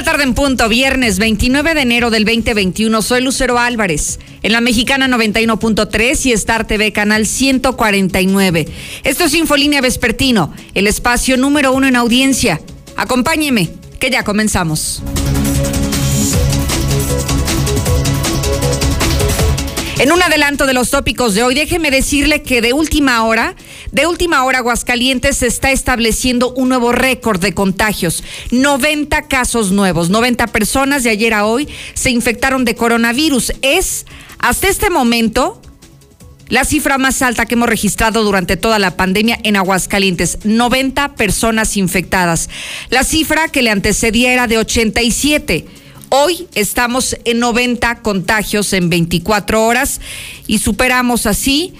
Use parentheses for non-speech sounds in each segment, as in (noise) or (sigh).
La tarde en punto, viernes 29 de enero del 2021. Soy Lucero Álvarez, en la mexicana 91.3 y Star TV canal 149. Esto es Infolínea Vespertino, el espacio número uno en audiencia. Acompáñeme, que ya comenzamos. En un adelanto de los tópicos de hoy, déjeme decirle que de última hora, de última hora, Aguascalientes se está estableciendo un nuevo récord de contagios. 90 casos nuevos, 90 personas de ayer a hoy se infectaron de coronavirus. Es, hasta este momento, la cifra más alta que hemos registrado durante toda la pandemia en Aguascalientes, 90 personas infectadas. La cifra que le antecedía era de 87. Hoy estamos en 90 contagios en 24 horas y superamos así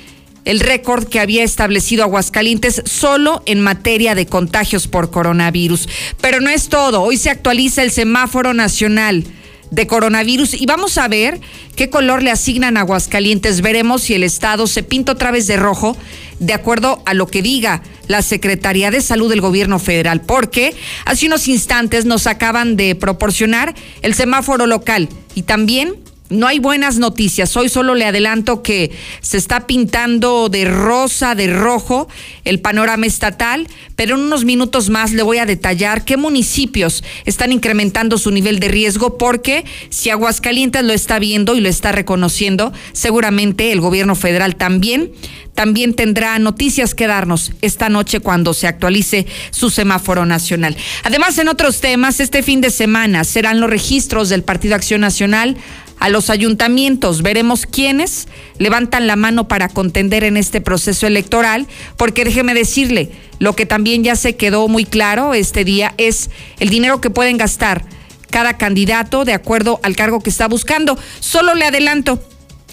el récord que había establecido Aguascalientes solo en materia de contagios por coronavirus. Pero no es todo, hoy se actualiza el semáforo nacional de coronavirus y vamos a ver qué color le asignan a Aguascalientes. Veremos si el estado se pinta otra vez de rojo de acuerdo a lo que diga la Secretaría de Salud del Gobierno Federal, porque hace unos instantes nos acaban de proporcionar el semáforo local y también no hay buenas noticias. Hoy solo le adelanto que se está pintando de rosa, de rojo el panorama estatal, pero en unos minutos más le voy a detallar qué municipios están incrementando su nivel de riesgo, porque si Aguascalientes lo está viendo y lo está reconociendo, seguramente el gobierno federal también también tendrá noticias que darnos esta noche cuando se actualice su semáforo nacional. Además, en otros temas, este fin de semana serán los registros del Partido Acción Nacional a los ayuntamientos. Veremos quiénes levantan la mano para contender en este proceso electoral, porque déjeme decirle, lo que también ya se quedó muy claro este día es el dinero que pueden gastar cada candidato de acuerdo al cargo que está buscando. Solo le adelanto,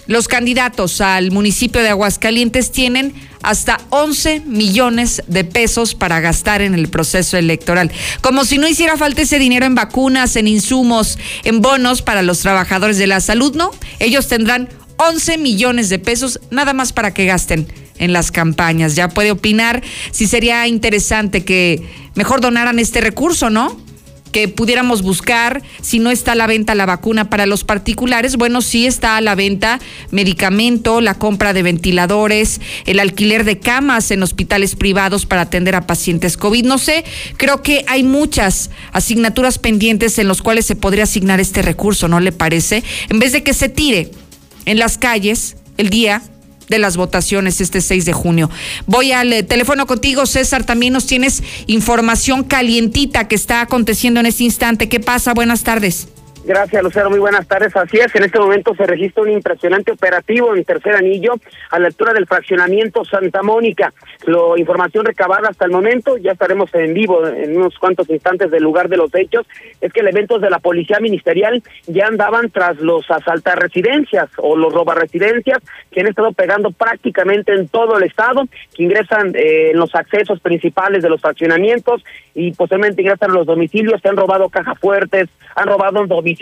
los candidatos al municipio de Aguascalientes tienen hasta 11 millones de pesos para gastar en el proceso electoral. Como si no hiciera falta ese dinero en vacunas, en insumos, en bonos para los trabajadores de la salud, ¿no? Ellos tendrán 11 millones de pesos nada más para que gasten en las campañas. Ya puede opinar si sería interesante que mejor donaran este recurso, ¿no? Que pudiéramos buscar si no está a la venta la vacuna para los particulares. Bueno, sí está a la venta medicamento, la compra de ventiladores, el alquiler de camas en hospitales privados para atender a pacientes COVID. No sé, creo que hay muchas asignaturas pendientes en los cuales se podría asignar este recurso, ¿no le parece? En vez de que se tire en las calles el día de las votaciones este 6 de junio. Voy al eh, teléfono contigo, César. También nos tienes información calientita que está aconteciendo en este instante. ¿Qué pasa? Buenas tardes. Gracias, Lucero. Muy buenas tardes. Así es, en este momento se registra un impresionante operativo en tercer anillo a la altura del fraccionamiento Santa Mónica. Lo información recabada hasta el momento, ya estaremos en vivo en unos cuantos instantes del lugar de los hechos, es que elementos de la policía ministerial ya andaban tras los residencias o los residencias que han estado pegando prácticamente en todo el estado, que ingresan eh, en los accesos principales de los fraccionamientos y posteriormente ingresan a los domicilios, se han robado cajas fuertes, han robado domicilios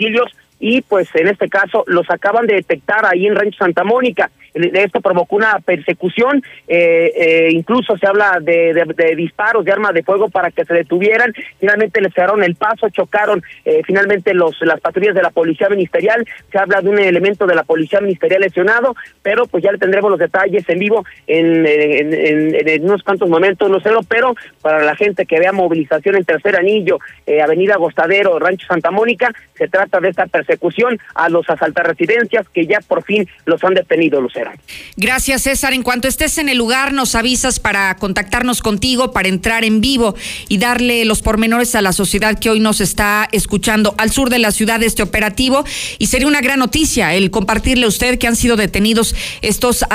y pues en este caso los acaban de detectar ahí en Rancho Santa Mónica. Esto provocó una persecución, eh, eh, incluso se habla de, disparos de armas de fuego para que se detuvieran. Finalmente les cerraron el paso, chocaron eh, finalmente los las patrullas de la policía ministerial. Se habla de un elemento de la policía ministerial lesionado, pero pues ya le tendremos los detalles en vivo en, en, unos cuantos momentos, no pero para la gente que vea movilización en Tercer Anillo, Avenida Agostadero, Rancho Santa Mónica, se trata de esta persecución a los asaltar residencias que ya por fin los han detenido, Lucero. Gracias, César. En cuanto estés en el lugar, nos avisas para contactarnos contigo, para entrar en vivo y darle los pormenores a la sociedad que hoy nos está escuchando al sur de la ciudad este operativo. Y sería una gran noticia el compartirle a usted que han sido detenidos estos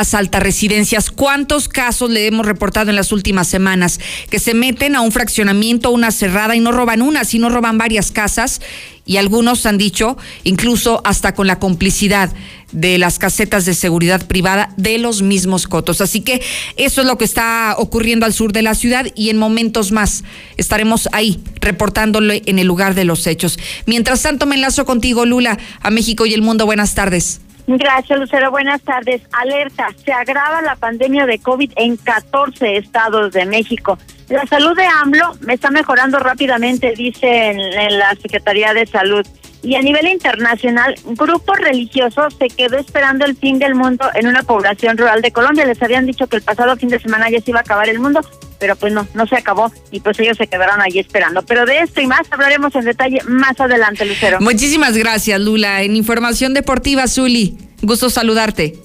residencias. ¿Cuántos casos le hemos reportado en las últimas semanas? Que se meten a un fraccionamiento, una cerrada y no roban una, sino roban varias casas y algunos han dicho incluso hasta con la complicidad de las casetas de seguridad privada de los mismos cotos. Así que eso es lo que está ocurriendo al sur de la ciudad y en momentos más estaremos ahí reportándole en el lugar de los hechos. Mientras tanto, me enlazo contigo, Lula, a México y el mundo. Buenas tardes. Gracias, Lucero. Buenas tardes. Alerta, se agrava la pandemia de COVID en 14 estados de México. La salud de AMLO está mejorando rápidamente, dice en, la Secretaría de Salud. Y a nivel internacional, grupo religioso se quedó esperando el fin del mundo en una población rural de Colombia. Les habían dicho que el pasado fin de semana ya se iba a acabar el mundo, pero pues no, no se acabó y pues ellos se quedaron allí esperando. Pero de esto y más hablaremos en detalle más adelante, Lucero. Muchísimas gracias, Lula. En Información Deportiva, Zuli, gusto saludarte.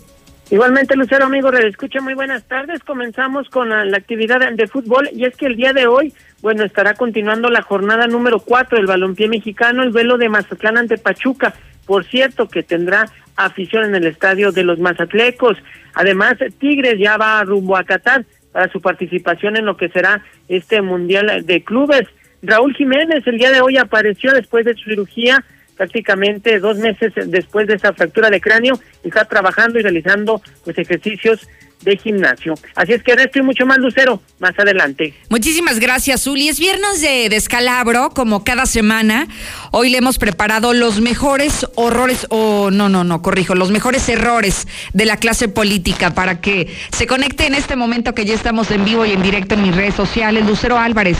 Igualmente, Lucero, amigo, escucha muy buenas tardes. Comenzamos con la, actividad de fútbol y es que el día de hoy, bueno, estará continuando la jornada número cuatro del balompié mexicano, el vuelo de Mazatlán ante Pachuca. Por cierto, que tendrá afición en el estadio de los Mazatlecos. Además, Tigres ya va rumbo a Qatar para su participación en lo que será este Mundial de Clubes. Raúl Jiménez el día de hoy apareció después de su cirugía prácticamente dos meses después de esa fractura de cráneo, está trabajando y realizando pues ejercicios de gimnasio. Así es que de esto y mucho más, Lucero, más adelante. Muchísimas gracias, Uli. Es viernes de descalabro, como cada semana. Hoy le hemos preparado los mejores horrores, o no, no, no, corrijo, los mejores errores de la clase política para que se conecte en este momento que ya estamos en vivo y en directo en mis redes sociales. Lucero Álvarez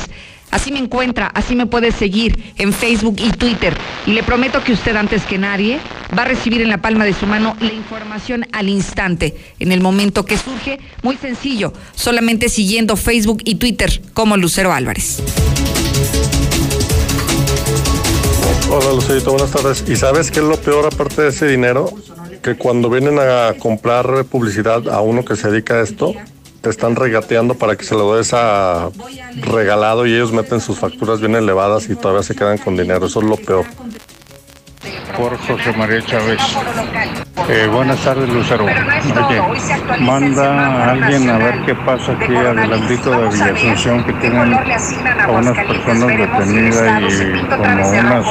Así me encuentra, así me puede seguir en Facebook y Twitter. Y le prometo que usted antes que nadie va a recibir en la palma de su mano la información al instante, en el momento que surge. Muy sencillo, solamente siguiendo Facebook y Twitter como Lucero Álvarez. Hola Lucerito, buenas tardes. ¿Y sabes qué es lo peor aparte de ese dinero? Que cuando vienen a comprar publicidad a uno que se dedica a esto, te están regateando para que se lo des a regalado y ellos meten sus facturas bien elevadas y todavía se quedan con dinero. Eso es lo peor. Por José María Chávez. Eh, buenas tardes, Lucero. Oye, manda a alguien a ver qué pasa aquí adelantito de Villa Asunción que tienen a unas personas detenidas y como unas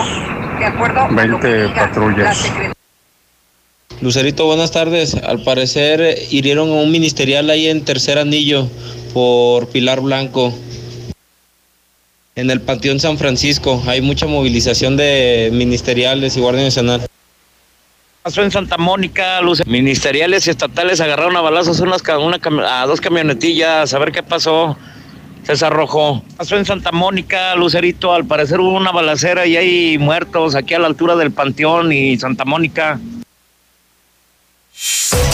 20 patrullas. Lucerito, buenas tardes. Al parecer hirieron a un ministerial ahí en Tercer Anillo por Pilar Blanco. En el Panteón San Francisco hay mucha movilización de ministeriales y Guardia Nacional. Pasó en Santa Mónica, ministeriales y estatales agarraron a balazos unas, una, a dos camionetillas, a ver qué pasó. César Rojo. Pasó en Santa Mónica, Lucerito, al parecer hubo una balacera y hay muertos aquí a la altura del Panteón y Santa Mónica. Shh.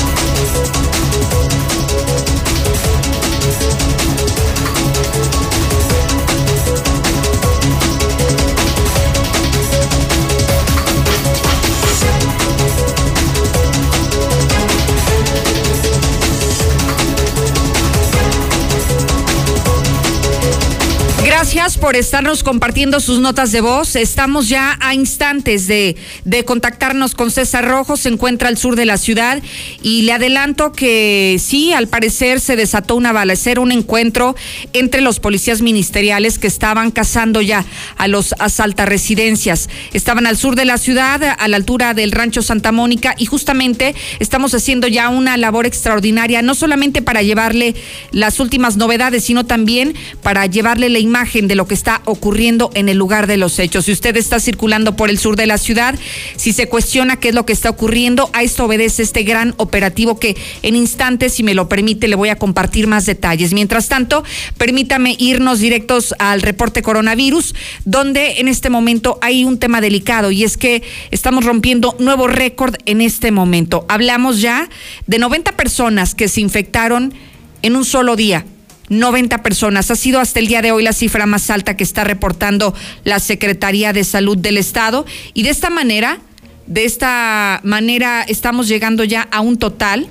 Por estarnos compartiendo sus notas de voz. Estamos ya a instantes de, contactarnos con César Rojo. Se encuentra al sur de la ciudad y le adelanto que sí, al parecer se desató una balacera, un encuentro entre los policías ministeriales que estaban cazando ya a los residencias. Estaban al sur de la ciudad, a la altura del rancho Santa Mónica y justamente estamos haciendo ya una labor extraordinaria, no solamente para llevarle las últimas novedades, sino también para llevarle la imagen de lo que está ocurriendo en el lugar de los hechos. Si usted está circulando por el sur de la ciudad, si se cuestiona qué es lo que está ocurriendo, a esto obedece este gran operativo que en instantes, si me lo permite, le voy a compartir más detalles. Mientras tanto, permítame irnos directos al reporte coronavirus, donde en este momento hay un tema delicado y es que estamos rompiendo nuevo récord en este momento. Hablamos ya de 90 personas que se infectaron en un solo día. 90 personas. Ha sido hasta el día de hoy la cifra más alta que está reportando la Secretaría de Salud del Estado. Y de esta manera, de esta manera estamos llegando ya a un total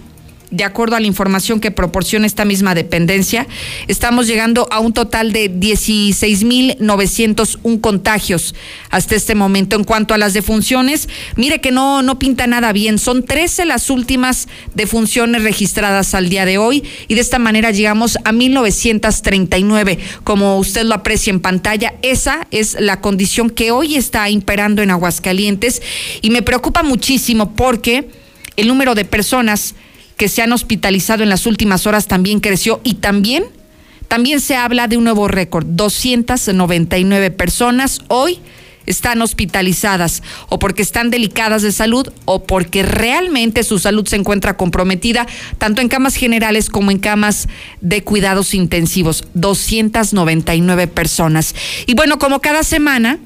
de acuerdo a la información que proporciona esta misma dependencia, estamos llegando a un total de 16.901 contagios hasta este momento. En cuanto a las defunciones, mire que no, no pinta nada bien. Son 13 las últimas defunciones registradas al día de hoy y de esta manera llegamos a 1.939. Como usted lo aprecia en pantalla, esa es la condición que hoy está imperando en Aguascalientes y me preocupa muchísimo porque el número de personas que se han hospitalizado en las últimas horas también creció y también también se habla de un nuevo récord, 299 personas hoy están hospitalizadas o porque están delicadas de salud o porque realmente su salud se encuentra comprometida, tanto en camas generales como en camas de cuidados intensivos. 299 personas. Y bueno, como cada semana,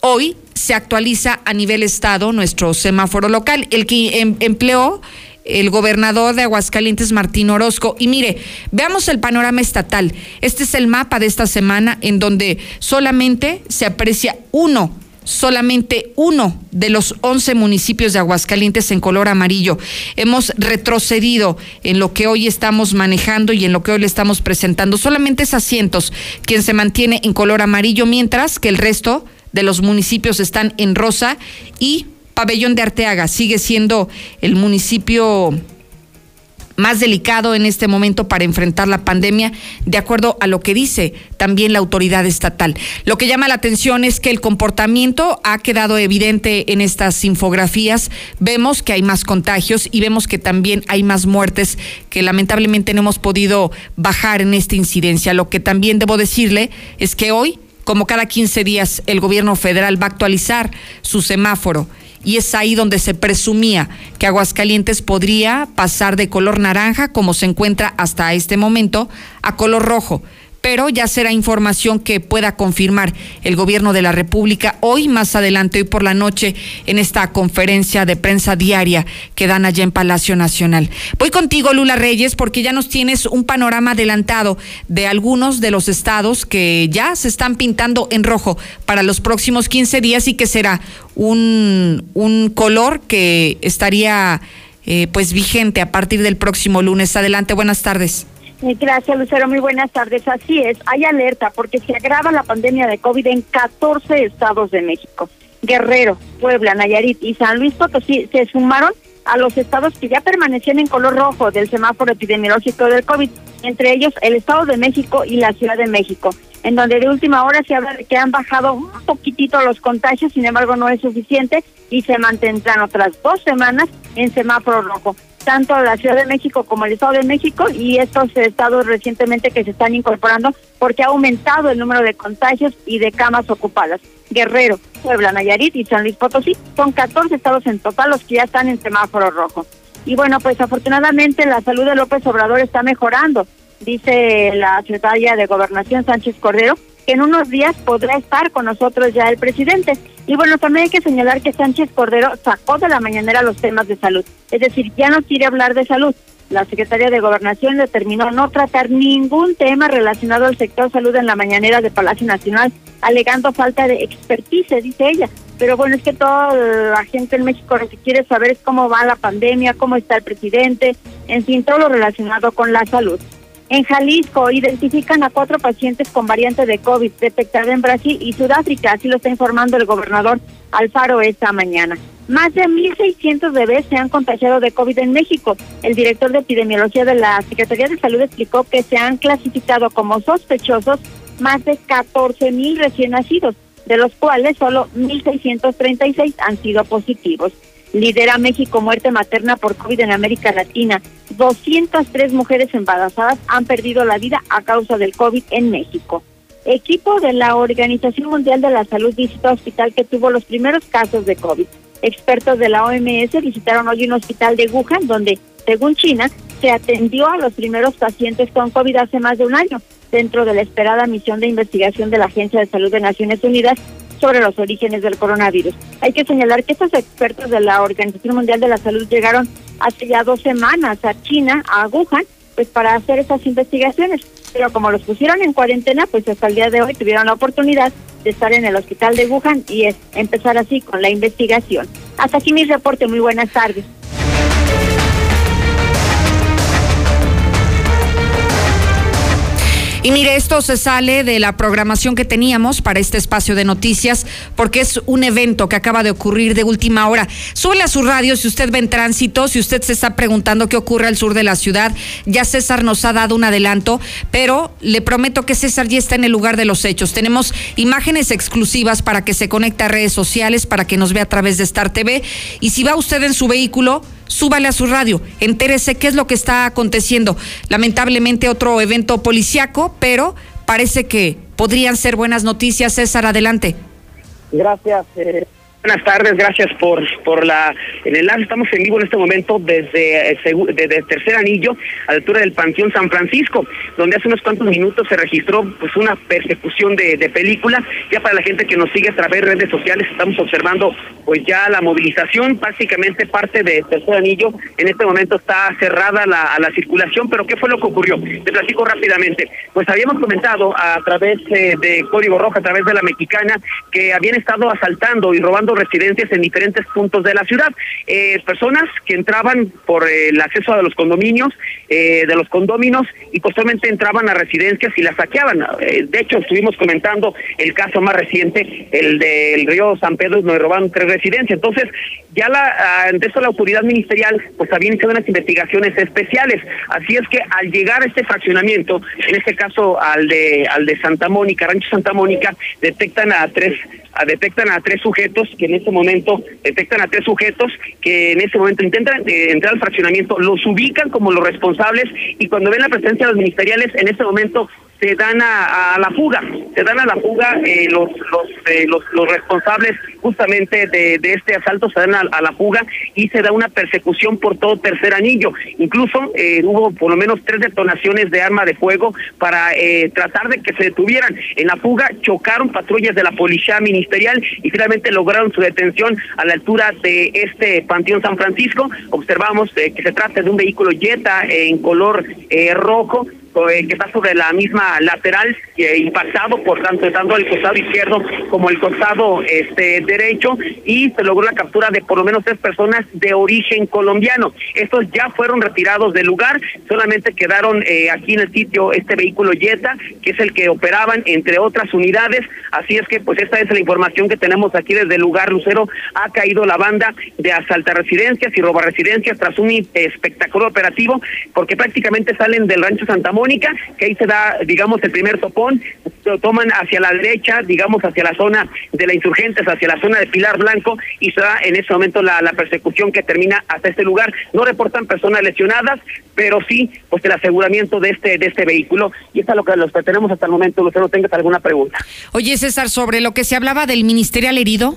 hoy se actualiza a nivel estado nuestro semáforo local, el que em, empleó el gobernador de Aguascalientes, Martín Orozco. Y mire, veamos el panorama estatal. Este es el mapa de esta semana en donde solamente se aprecia uno solamente uno de los 11 municipios de Aguascalientes en color amarillo. Hemos retrocedido en lo que hoy estamos manejando y en lo que hoy le estamos presentando. Solamente es asientos quien se mantiene en color amarillo, mientras que el resto de los municipios están en rosa y Pabellón de Arteaga sigue siendo el municipio más delicado en este momento para enfrentar la pandemia, de acuerdo a lo que dice también la autoridad estatal. Lo que llama la atención es que el comportamiento ha quedado evidente en estas infografías. Vemos que hay más contagios y vemos que también hay más muertes que lamentablemente no hemos podido bajar en esta incidencia. Lo que también debo decirle es que hoy, como cada 15 días, el gobierno federal va a actualizar su semáforo. Y es ahí donde se presumía que Aguascalientes podría pasar de color naranja, como se encuentra hasta este momento, a color rojo pero ya será información que pueda confirmar el gobierno de la República hoy, más adelante, hoy por la noche, en esta conferencia de prensa diaria que dan allá en Palacio Nacional. Voy contigo, Lula Reyes, porque ya nos tienes un panorama adelantado de algunos de los estados que ya se están pintando en rojo para los próximos 15 días y que será un, un color que estaría eh, pues vigente a partir del próximo lunes. Adelante, buenas tardes. Gracias, Lucero. Muy buenas tardes. Así es, hay alerta porque se agrava la pandemia de COVID en 14 estados de México. Guerrero, Puebla, Nayarit y San Luis Potosí se sumaron a los estados que ya permanecían en color rojo del semáforo epidemiológico del COVID, entre ellos el Estado de México y la Ciudad de México, en donde de última hora se habla de que han bajado un poquitito los contagios, sin embargo no es suficiente y se mantendrán otras dos semanas en semáforo rojo tanto la Ciudad de México como el Estado de México y estos estados recientemente que se están incorporando porque ha aumentado el número de contagios y de camas ocupadas. Guerrero, Puebla, Nayarit y San Luis Potosí son 14 estados en total los que ya están en semáforo rojo. Y bueno, pues afortunadamente la salud de López Obrador está mejorando, dice la secretaria de Gobernación Sánchez Cordero, que en unos días podrá estar con nosotros ya el presidente. Y bueno, también hay que señalar que Sánchez Cordero sacó de la mañanera los temas de salud, es decir, ya no quiere hablar de salud. La secretaria de Gobernación determinó no tratar ningún tema relacionado al sector salud en la mañanera de Palacio Nacional, alegando falta de expertise, dice ella. Pero bueno, es que toda la gente en México lo que quiere saber es cómo va la pandemia, cómo está el presidente, en fin, todo lo relacionado con la salud. En Jalisco identifican a cuatro pacientes con variante de COVID detectada en Brasil y Sudáfrica, así lo está informando el gobernador Alfaro esta mañana. Más de 1.600 bebés se han contagiado de COVID en México. El director de epidemiología de la Secretaría de Salud explicó que se han clasificado como sospechosos más de 14.000 recién nacidos, de los cuales solo 1.636 han sido positivos. Lidera México muerte materna por COVID en América Latina. 203 mujeres embarazadas han perdido la vida a causa del COVID en México. Equipo de la Organización Mundial de la Salud visitó hospital que tuvo los primeros casos de COVID. Expertos de la OMS visitaron hoy un hospital de Wuhan donde, según China, se atendió a los primeros pacientes con COVID hace más de un año, dentro de la esperada misión de investigación de la Agencia de Salud de Naciones Unidas sobre los orígenes del coronavirus. Hay que señalar que estos expertos de la Organización Mundial de la Salud llegaron hace ya dos semanas a China, a Wuhan, pues para hacer esas investigaciones. Pero como los pusieron en cuarentena, pues hasta el día de hoy tuvieron la oportunidad de estar en el hospital de Wuhan y es empezar así con la investigación. Hasta aquí mi reporte. Muy buenas tardes. Y mire, esto se sale de la programación que teníamos para este espacio de noticias, porque es un evento que acaba de ocurrir de última hora. Súbele a su radio si usted ve en tránsito, si usted se está preguntando qué ocurre al sur de la ciudad. Ya César nos ha dado un adelanto, pero le prometo que César ya está en el lugar de los hechos. Tenemos imágenes exclusivas para que se conecte a redes sociales, para que nos vea a través de Star TV. Y si va usted en su vehículo, súbale a su radio, entérese qué es lo que está aconteciendo. Lamentablemente otro evento policiaco, pero parece que podrían ser buenas noticias. César, adelante. Gracias. Eh, Buenas tardes, gracias por por la el enlace. Estamos en vivo en este momento desde, eh, desde Tercer Anillo, a la altura del Panteón San Francisco, donde hace unos cuantos minutos se registró pues una persecución de, de película. Ya para la gente que nos sigue a través de redes sociales, estamos observando pues ya la movilización, básicamente parte de Tercer Anillo. En este momento está cerrada la, a la circulación, pero ¿qué fue lo que ocurrió? Te platico rápidamente. Pues habíamos comentado a través eh, de Código Rojo, a través de la mexicana, que habían estado asaltando y robando residencias en diferentes puntos de la ciudad. Eh, personas que entraban por el acceso a los condominios, eh, de los condóminos, y posteriormente entraban a residencias y las saqueaban. Eh, de hecho, estuvimos comentando el caso más reciente, el del río San Pedro, donde robaron tres residencias. Entonces, ya la, ante eso la autoridad ministerial, pues había iniciado unas investigaciones especiales. Así es que al llegar a este fraccionamiento, en este caso al de, al de Santa Mónica, Rancho Santa Mónica, detectan a tres detectan a tres sujetos que en ese momento detectan a tres sujetos que en ese momento intentan eh, entrar al fraccionamiento, los ubican como los responsables y cuando ven la presencia de los ministeriales en ese momento se dan a, la fuga, se dan a la fuga eh, los los, eh, los, los responsables justamente de, de, este asalto se dan a, la fuga y se da una persecución por todo tercer anillo. Incluso eh, hubo por lo menos tres detonaciones de arma de fuego para eh, tratar de que se detuvieran. En la fuga chocaron patrullas de la policía ministerial y finalmente lograron su detención a la altura de este Panteón San Francisco. Observamos eh, que se trata de un vehículo Jetta en color rojo que está sobre la misma lateral eh, impactado por tanto tanto el costado izquierdo como el costado este derecho y se logró la captura de por lo menos tres personas de origen colombiano. Estos ya fueron retirados del lugar solamente quedaron eh, aquí en el sitio este vehículo Jetta que es el que operaban entre otras unidades. Así es que pues esta es la información que tenemos aquí desde el lugar Lucero. Ha caído la banda de asaltar residencias y robar residencias tras un espectacular operativo porque prácticamente salen del rancho Santa Mónica que ahí se da, digamos, el primer topón, lo toman hacia la derecha, digamos, hacia la zona de la insurgentes, hacia la zona de Pilar Blanco, y se da en ese momento la, la persecución que termina hasta este lugar. No reportan personas lesionadas, pero sí, pues el aseguramiento de este, de este vehículo, y está lo que, los que tenemos hasta el momento, usted no tenga alguna pregunta. Oye, César, sobre lo que se hablaba del ministerial herido.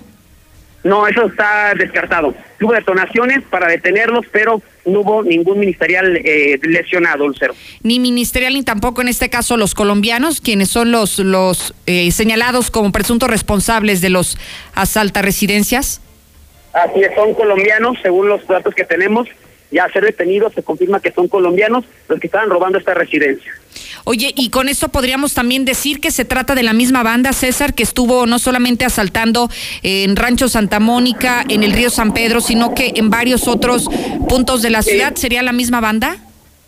No, eso está descartado. Hubo detonaciones para detenerlos, pero no hubo ningún ministerial eh, lesionado, Lucero. Ni ministerial ni tampoco en este caso los colombianos, quienes son los, los eh, señalados como presuntos responsables de los asalta residencias. Así es, son colombianos, según los datos que tenemos. Ya ser detenidos se confirma que son colombianos los que estaban robando esta residencia. Oye, y con esto podríamos también decir que se trata de la misma banda, César, que estuvo no solamente asaltando en Rancho Santa Mónica, en el río San Pedro, sino que en varios otros puntos de la ciudad. ¿Sería la misma banda?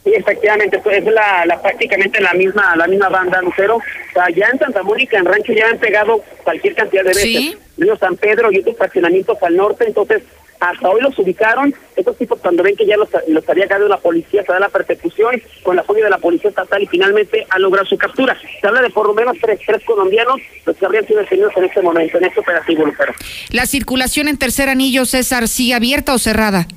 Sí, efectivamente, es la, la, prácticamente la misma la misma banda, Lucero. O sea, ya en Santa Mónica, en Rancho, ya han pegado cualquier cantidad de veces. ¿Sí? Río San Pedro y otros fraccionamientos al norte, entonces hasta hoy los ubicaron. Estos tipos cuando ven que ya los, los había ganado la policía, se da la persecución con la apoyo de la policía estatal y finalmente han logrado su captura. Se habla de por lo menos tres, tres colombianos los que habrían sido detenidos en este momento, en este operativo, Lucero. ¿La circulación en tercer anillo, César, sigue abierta o cerrada?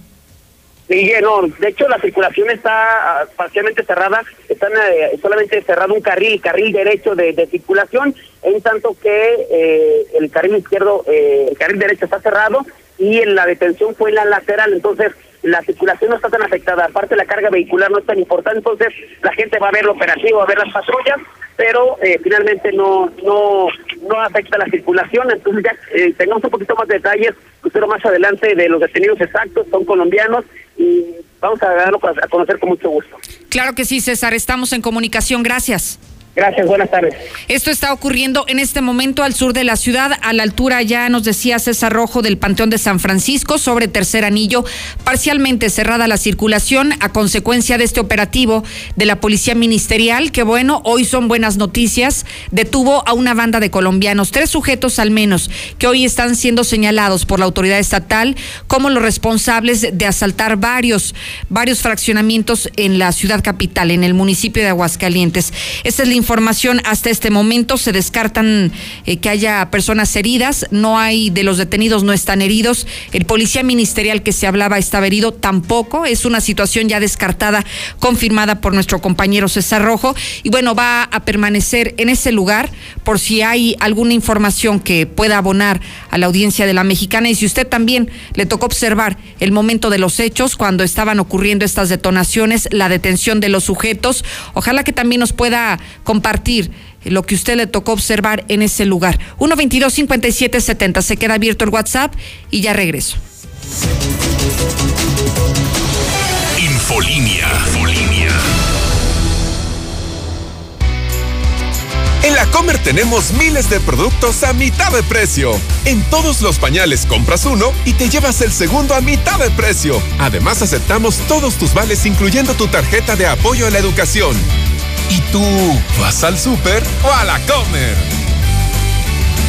Sí, no, de hecho la circulación está parcialmente cerrada, están eh, solamente cerrado un carril, carril derecho de, de circulación, en tanto que eh, el carril izquierdo, eh, el carril derecho está cerrado y la detención fue en la lateral, entonces la circulación no está tan afectada, aparte la carga vehicular no es tan importante, entonces la gente va a ver el operativo, a ver las patrullas, pero eh, finalmente no no no afecta la circulación, entonces ya eh, tengamos un poquito más de detalles, pero más adelante de los detenidos exactos, son colombianos y vamos a darlo a conocer con mucho gusto. Claro que sí, César, estamos en comunicación, gracias. Gracias, buenas tardes. Esto está ocurriendo en este momento al sur de la ciudad, a la altura ya nos decía César Rojo del Panteón de San Francisco, sobre Tercer Anillo, parcialmente cerrada la circulación a consecuencia de este operativo de la Policía Ministerial, que bueno, hoy son buenas noticias, detuvo a una banda de colombianos, tres sujetos al menos, que hoy están siendo señalados por la autoridad estatal como los responsables de asaltar varios, varios fraccionamientos en la ciudad capital, en el municipio de Aguascalientes. Esta es la información hasta este momento. Se descartan eh, que haya personas heridas. No hay de los detenidos, no están heridos. El policía ministerial que se hablaba estaba herido tampoco. Es una situación ya descartada, confirmada por nuestro compañero César Rojo. Y bueno, va a permanecer en ese lugar por si hay alguna información que pueda abonar a la audiencia de la mexicana. Y si usted también le tocó observar el momento de los hechos, cuando estaban ocurriendo estas detonaciones, la detención de los sujetos, ojalá que también nos pueda compartir lo que usted le tocó observar en ese lugar. 122-5770. Se queda abierto el WhatsApp y ya regreso. Infolinia. Infolinia. En la Comer tenemos miles de productos a mitad de precio. En todos los pañales compras uno y te llevas el segundo a mitad de precio. Además aceptamos todos tus vales incluyendo tu tarjeta de apoyo a la educación. ¿Y tú vas al súper o a la comer?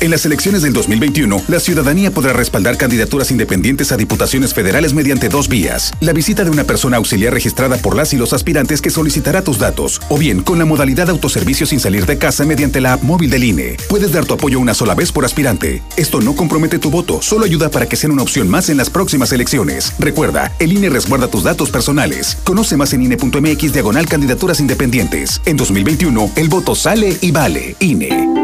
En las elecciones del 2021, la ciudadanía podrá respaldar candidaturas independientes a diputaciones federales mediante dos vías. La visita de una persona auxiliar registrada por las y los aspirantes que solicitará tus datos, o bien con la modalidad autoservicio sin salir de casa mediante la app móvil del INE. Puedes dar tu apoyo una sola vez por aspirante. Esto no compromete tu voto, solo ayuda para que sea una opción más en las próximas elecciones. Recuerda, el INE resguarda tus datos personales. Conoce más en INE.mx diagonal candidaturas independientes. En 2021, el voto sale y vale. INE.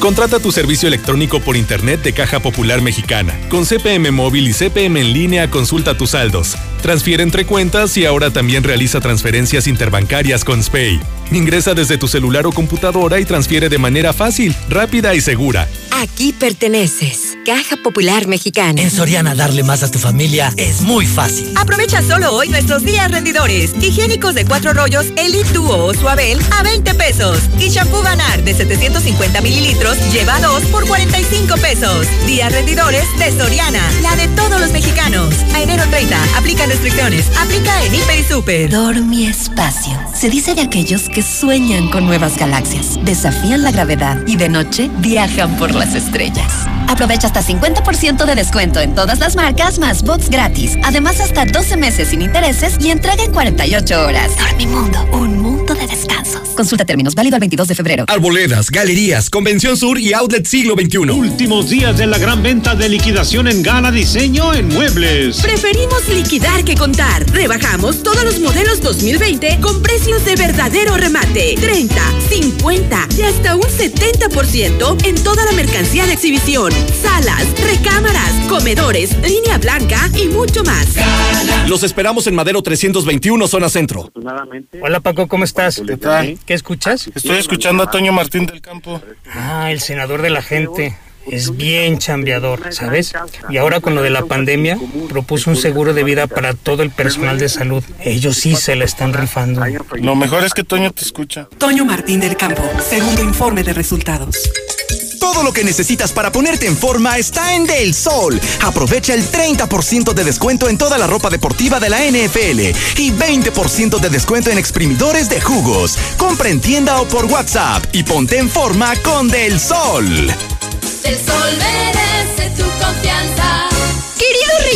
Contrata tu servicio electrónico por Internet de Caja Popular Mexicana. Con CPM móvil y CPM en línea, consulta tus saldos. Transfiere entre cuentas y ahora también realiza transferencias interbancarias con SPAY. Ingresa desde tu celular o computadora y transfiere de manera fácil, rápida y segura. Aquí perteneces. Caja Popular Mexicana. En Soriana darle más a tu familia es muy fácil. Aprovecha solo hoy nuestros días rendidores. Higiénicos de cuatro rollos Elite Duo o Suabel a 20 pesos. Y shampoo Ganar de 750 mililitros lleva dos por 45 pesos. Días rendidores de Soriana, la de todos los mexicanos. A enero 30, aplica restricciones. Aplica en Hiper y Super. Dormi Espacio. Se dice de aquellos que sueñan con nuevas galaxias, desafían la gravedad y de noche viajan por las estrellas. Aprovecha hasta 50% de descuento en todas las marcas más bots gratis. Además, hasta 12 meses sin intereses y entrega en 48 horas. Dormimundo, un mundo de descansos. Consulta términos, válido el 22 de febrero. Arboledas, galerías, Convención Sur y Outlet Siglo XXI. Últimos días de la gran venta de liquidación en Gala Diseño en Muebles. Preferimos liquidar que contar. Rebajamos todos los modelos 2020 con precios de verdadero remate. 30, 50 y hasta un 70% en toda la mercancía de exhibición. Salas, recámaras, comedores, línea blanca y mucho más. Los esperamos en Madero 321, zona centro. Hola Paco, ¿cómo estás? ¿Qué tal? ¿Qué escuchas? Estoy escuchando a Toño Martín del Campo. Ah, el senador de la gente. Es bien chambeador, ¿sabes? Y ahora con lo de la pandemia, propuso un seguro de vida para todo el personal de salud. Ellos sí se la están rifando. Lo mejor es que Toño te escucha. Toño Martín del Campo, segundo informe de resultados. Todo lo que necesitas para ponerte en forma está en Del Sol. Aprovecha el 30% de descuento en toda la ropa deportiva de la NFL y 20% de descuento en exprimidores de jugos. Compra en tienda o por WhatsApp y ponte en forma con Del Sol. El sol merece tu confianza.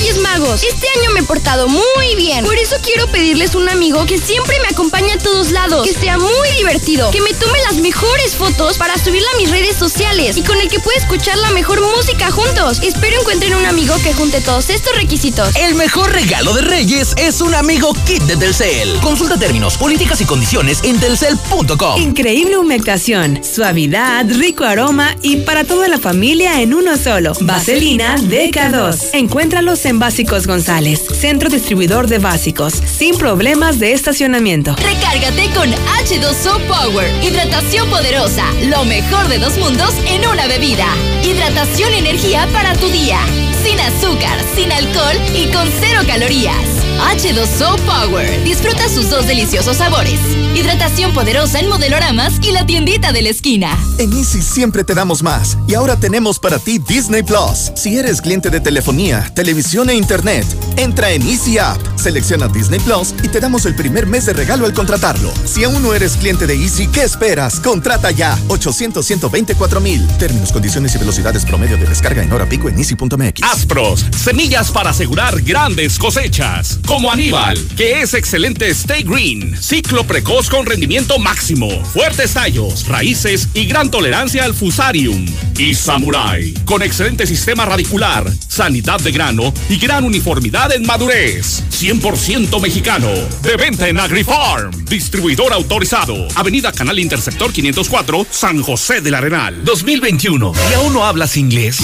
Reyes Magos, este año me he portado muy bien. Por eso quiero pedirles un amigo que siempre me acompañe a todos lados, que sea muy divertido, que me tome las mejores fotos para subirla a mis redes sociales y con el que pueda escuchar la mejor música juntos. Espero encuentren un amigo que junte todos estos requisitos. El mejor regalo de Reyes es un amigo kit de Telcel. Consulta términos, políticas y condiciones en telcel.com. Increíble humectación, suavidad, rico aroma y para toda la familia en uno solo. Vaselina DK2. Encuéntralos en Básicos González, centro distribuidor de básicos, sin problemas de estacionamiento. Recárgate con H2O Power. Hidratación poderosa. Lo mejor de dos mundos en una bebida. Hidratación y energía para tu día. Sin azúcar, sin alcohol y con cero calorías. H2O Power. Disfruta sus dos deliciosos sabores. Hidratación poderosa en modeloramas y la tiendita de la esquina. En Easy siempre te damos más. Y ahora tenemos para ti Disney Plus. Si eres cliente de telefonía, televisión e internet, entra en Easy App, selecciona Disney Plus y te damos el primer mes de regalo al contratarlo. Si aún no eres cliente de Easy, ¿qué esperas? Contrata ya. 800 124 mil. Términos, condiciones y velocidades promedio de descarga en hora pico en easy.mx. Aspros, semillas para asegurar grandes cosechas. Como Aníbal, que es excelente Stay Green, ciclo precoz con rendimiento máximo, fuertes tallos, raíces y gran tolerancia al fusarium. Y Samurai, con excelente sistema radicular, sanidad de grano y gran uniformidad en madurez. 100% mexicano. De venta en AgriFarm. Distribuidor autorizado. Avenida Canal Intersector 504, San José del Arenal. 2021. ¿Y aún no hablas inglés?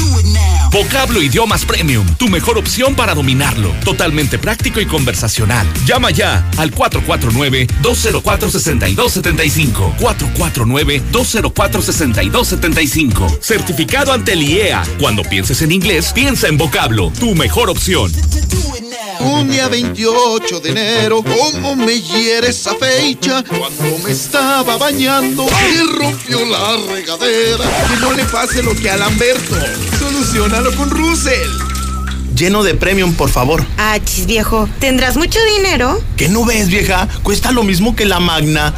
Vocablo Idiomas Premium, tu mejor opción para dominarlo. Totalmente práctico y conversacional. Llama ya al 449-204-6275. 449-204-6275. Certificado ante el IEA. Cuando pienses en inglés, piensa en vocablo, tu mejor opción. Un día 28 de enero, ¿cómo me hiere esa fecha? Cuando me estaba bañando y rompió la regadera. Que no le pase lo que a Lamberto. Solucionalo con Russell. Lleno de premium, por favor. Ah, chis viejo, ¿tendrás mucho dinero? ¿Qué no ves, vieja? Cuesta lo mismo que la Magna.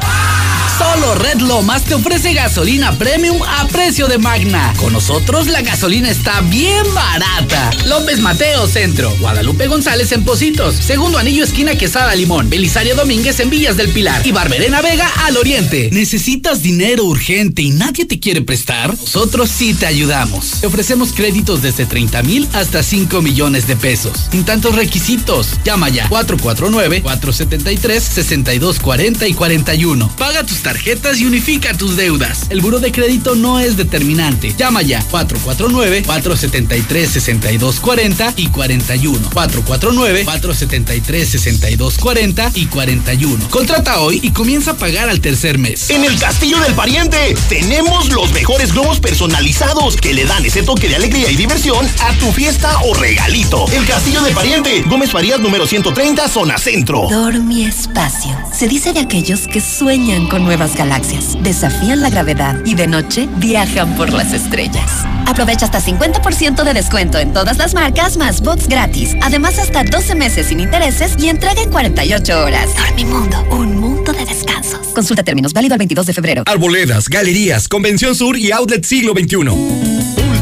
Solo Red Lomas te ofrece gasolina premium a precio de magna. Con nosotros la gasolina está bien barata. López Mateo Centro, Guadalupe González en Positos, Segundo Anillo esquina Quesada Limón, Belisario Domínguez en Villas del Pilar y Barberena Vega al Oriente. ¿Necesitas dinero urgente y nadie te quiere prestar? Nosotros sí te ayudamos. Te ofrecemos créditos desde 30 mil hasta 5 millones de pesos. Sin tantos requisitos. Llama ya 449 473 6240 y 41. Paga tus tarjetas tarjetas y unifica tus deudas. El buro de crédito no es determinante. Llama ya 449-473-6240 y 41. 449-473-6240 y 41. Contrata hoy y comienza a pagar al tercer mes. En el Castillo del Pariente tenemos los mejores globos personalizados que le dan ese toque de alegría y diversión a tu fiesta o regalito. El Castillo del Pariente, Gómez Farías número 130, zona centro. Dormi Espacio. Se dice de aquellos que sueñan con nuevas galaxias, desafían la gravedad y de noche viajan por las estrellas. Aprovecha hasta 50% de descuento en todas las marcas más box gratis. Además, hasta 12 meses sin intereses y entrega en 48 horas. Dormimundo, un mundo de descansos. Consulta términos válido el 22 de febrero. Arboledas, galerías, Convención Sur y Outlet Siglo XXI.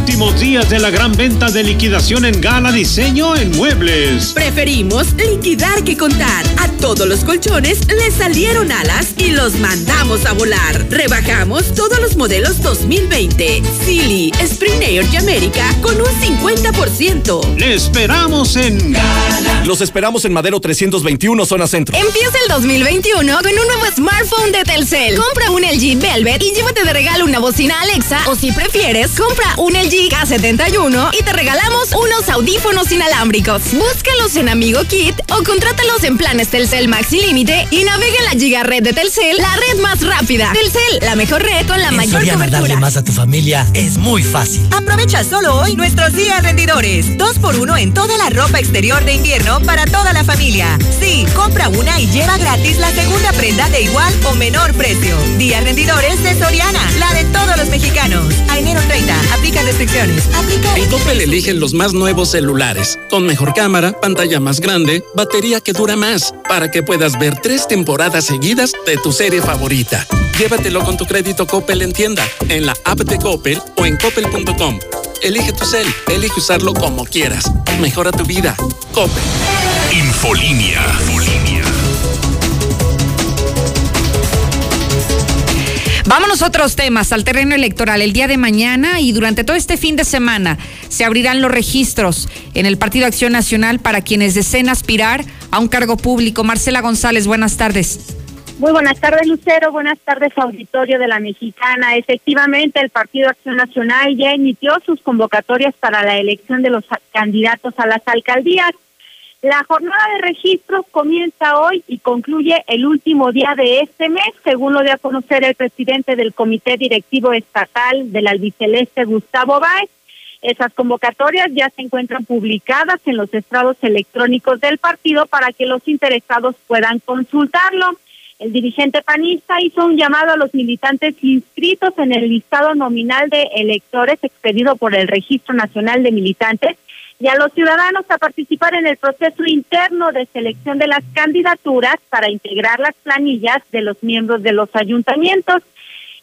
Últimos días de la gran venta de liquidación en Gala Diseño en Muebles. Preferimos liquidar que contar. A todos los colchones les salieron alas y los mandamos a volar. Rebajamos todos los modelos 2020. Silly, Spring Air y América con un 50%. Le esperamos en Gala. Los esperamos en Madero 321, zona centro. Empieza el 2021 con un nuevo smartphone de Telcel. Compra un LG Velvet y llévate de regalo una bocina Alexa o si prefieres, compra un LG K71 y te regalamos unos audífonos inalámbricos. Búscalos en Amigo Kit o contrátalos en planes Telcel Maxi Límite y navega en la Giga Red de Telcel, la red más rápida. Telcel, la mejor red con la en mayor Soriana, cobertura. darle más a tu familia es muy fácil. Aprovecha solo hoy nuestros días rendidores. Dos por uno en toda la ropa exterior de invierno para toda la familia. Sí, compra una y lleva gratis la segunda prenda de igual o menor precio. Días rendidores de Soriana, la de todos los mexicanos. A enero 30, aplica restricciones. Aplica En Coppel eligen los más nuevos celulares, con mejor cámara, pantalla más grande, batería que dura más, para que puedas ver tres temporadas seguidas de tu serie favorita. Llévatelo con tu crédito Coppel en tienda, en la app de Coppel o en coppel.com. Elige tu cel, elige usarlo como quieras. Mejora tu vida. Coppel. Infolínea. A otros temas, al terreno electoral. El día de mañana y durante todo este fin de semana se abrirán los registros en el Partido Acción Nacional para quienes deseen aspirar a un cargo público. Marcela González, buenas tardes. Muy buenas tardes, Lucero. Buenas tardes, auditorio de la Mexicana. Efectivamente, el Partido Acción Nacional ya emitió sus convocatorias para la elección de los candidatos a las alcaldías. La jornada de registro comienza hoy y concluye el último día de este mes, según lo dio a conocer el presidente del Comité Directivo Estatal del Albiceleste, Gustavo Báez. Esas convocatorias ya se encuentran publicadas en los estrados electrónicos del partido para que los interesados puedan consultarlo. El dirigente panista hizo un llamado a los militantes inscritos en el listado nominal de electores expedido por el Registro Nacional de Militantes y a los ciudadanos a participar en el proceso interno de selección de las candidaturas para integrar las planillas de los miembros de los ayuntamientos.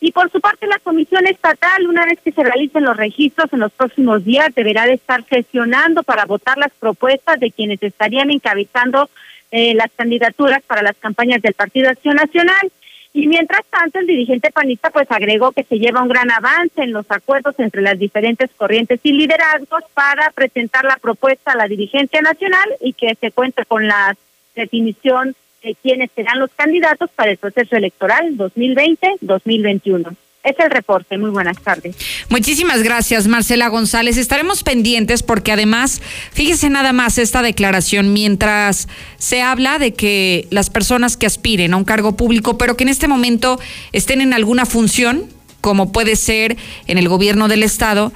Y por su parte, la Comisión Estatal, una vez que se realicen los registros en los próximos días, deberá de estar sesionando para votar las propuestas de quienes estarían encabezando eh, las candidaturas para las campañas del Partido Acción Nacional. Y mientras tanto, el dirigente panista pues agregó que se lleva un gran avance en los acuerdos entre las diferentes corrientes y liderazgos para presentar la propuesta a la dirigencia nacional y que se cuente con la definición de quiénes serán los candidatos para el proceso electoral 2020-2021. Es el reporte. Muy buenas tardes. Muchísimas gracias, Marcela González. Estaremos pendientes porque además, fíjese nada más esta declaración, mientras se habla de que las personas que aspiren a un cargo público, pero que en este momento estén en alguna función, como puede ser en el gobierno del Estado,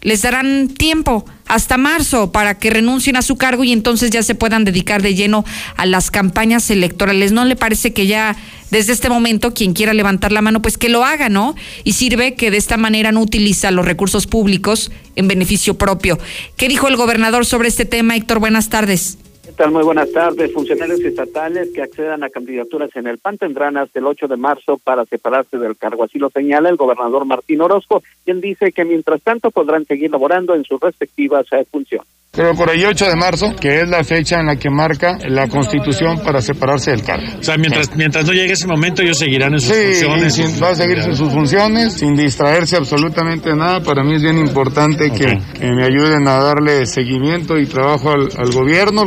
les darán tiempo hasta marzo para que renuncien a su cargo y entonces ya se puedan dedicar de lleno a las campañas electorales. ¿No le parece que ya desde este momento quien quiera levantar la mano, pues que lo haga, ¿no? Y sirve que de esta manera no utiliza los recursos públicos en beneficio propio. ¿Qué dijo el gobernador sobre este tema, Héctor? Buenas tardes. ¿Qué tal? Muy buenas tardes. Funcionarios estatales que accedan a candidaturas en el PAN tendrán hasta el 8 de marzo para separarse del cargo. Así lo señala el gobernador Martín Orozco, quien dice que mientras tanto podrán seguir laborando en sus respectivas eh, funciones. Pero por el 8 de marzo, que es la fecha en la que marca la Constitución para separarse del cargo. O sea, mientras, mientras no llegue ese momento, ellos seguirán en sus Sí, funciones. sin- va a seguir en sus funciones sin distraerse absolutamente de nada. Para mí es bien importante que, que me ayuden a darle seguimiento y trabajo al, al gobierno.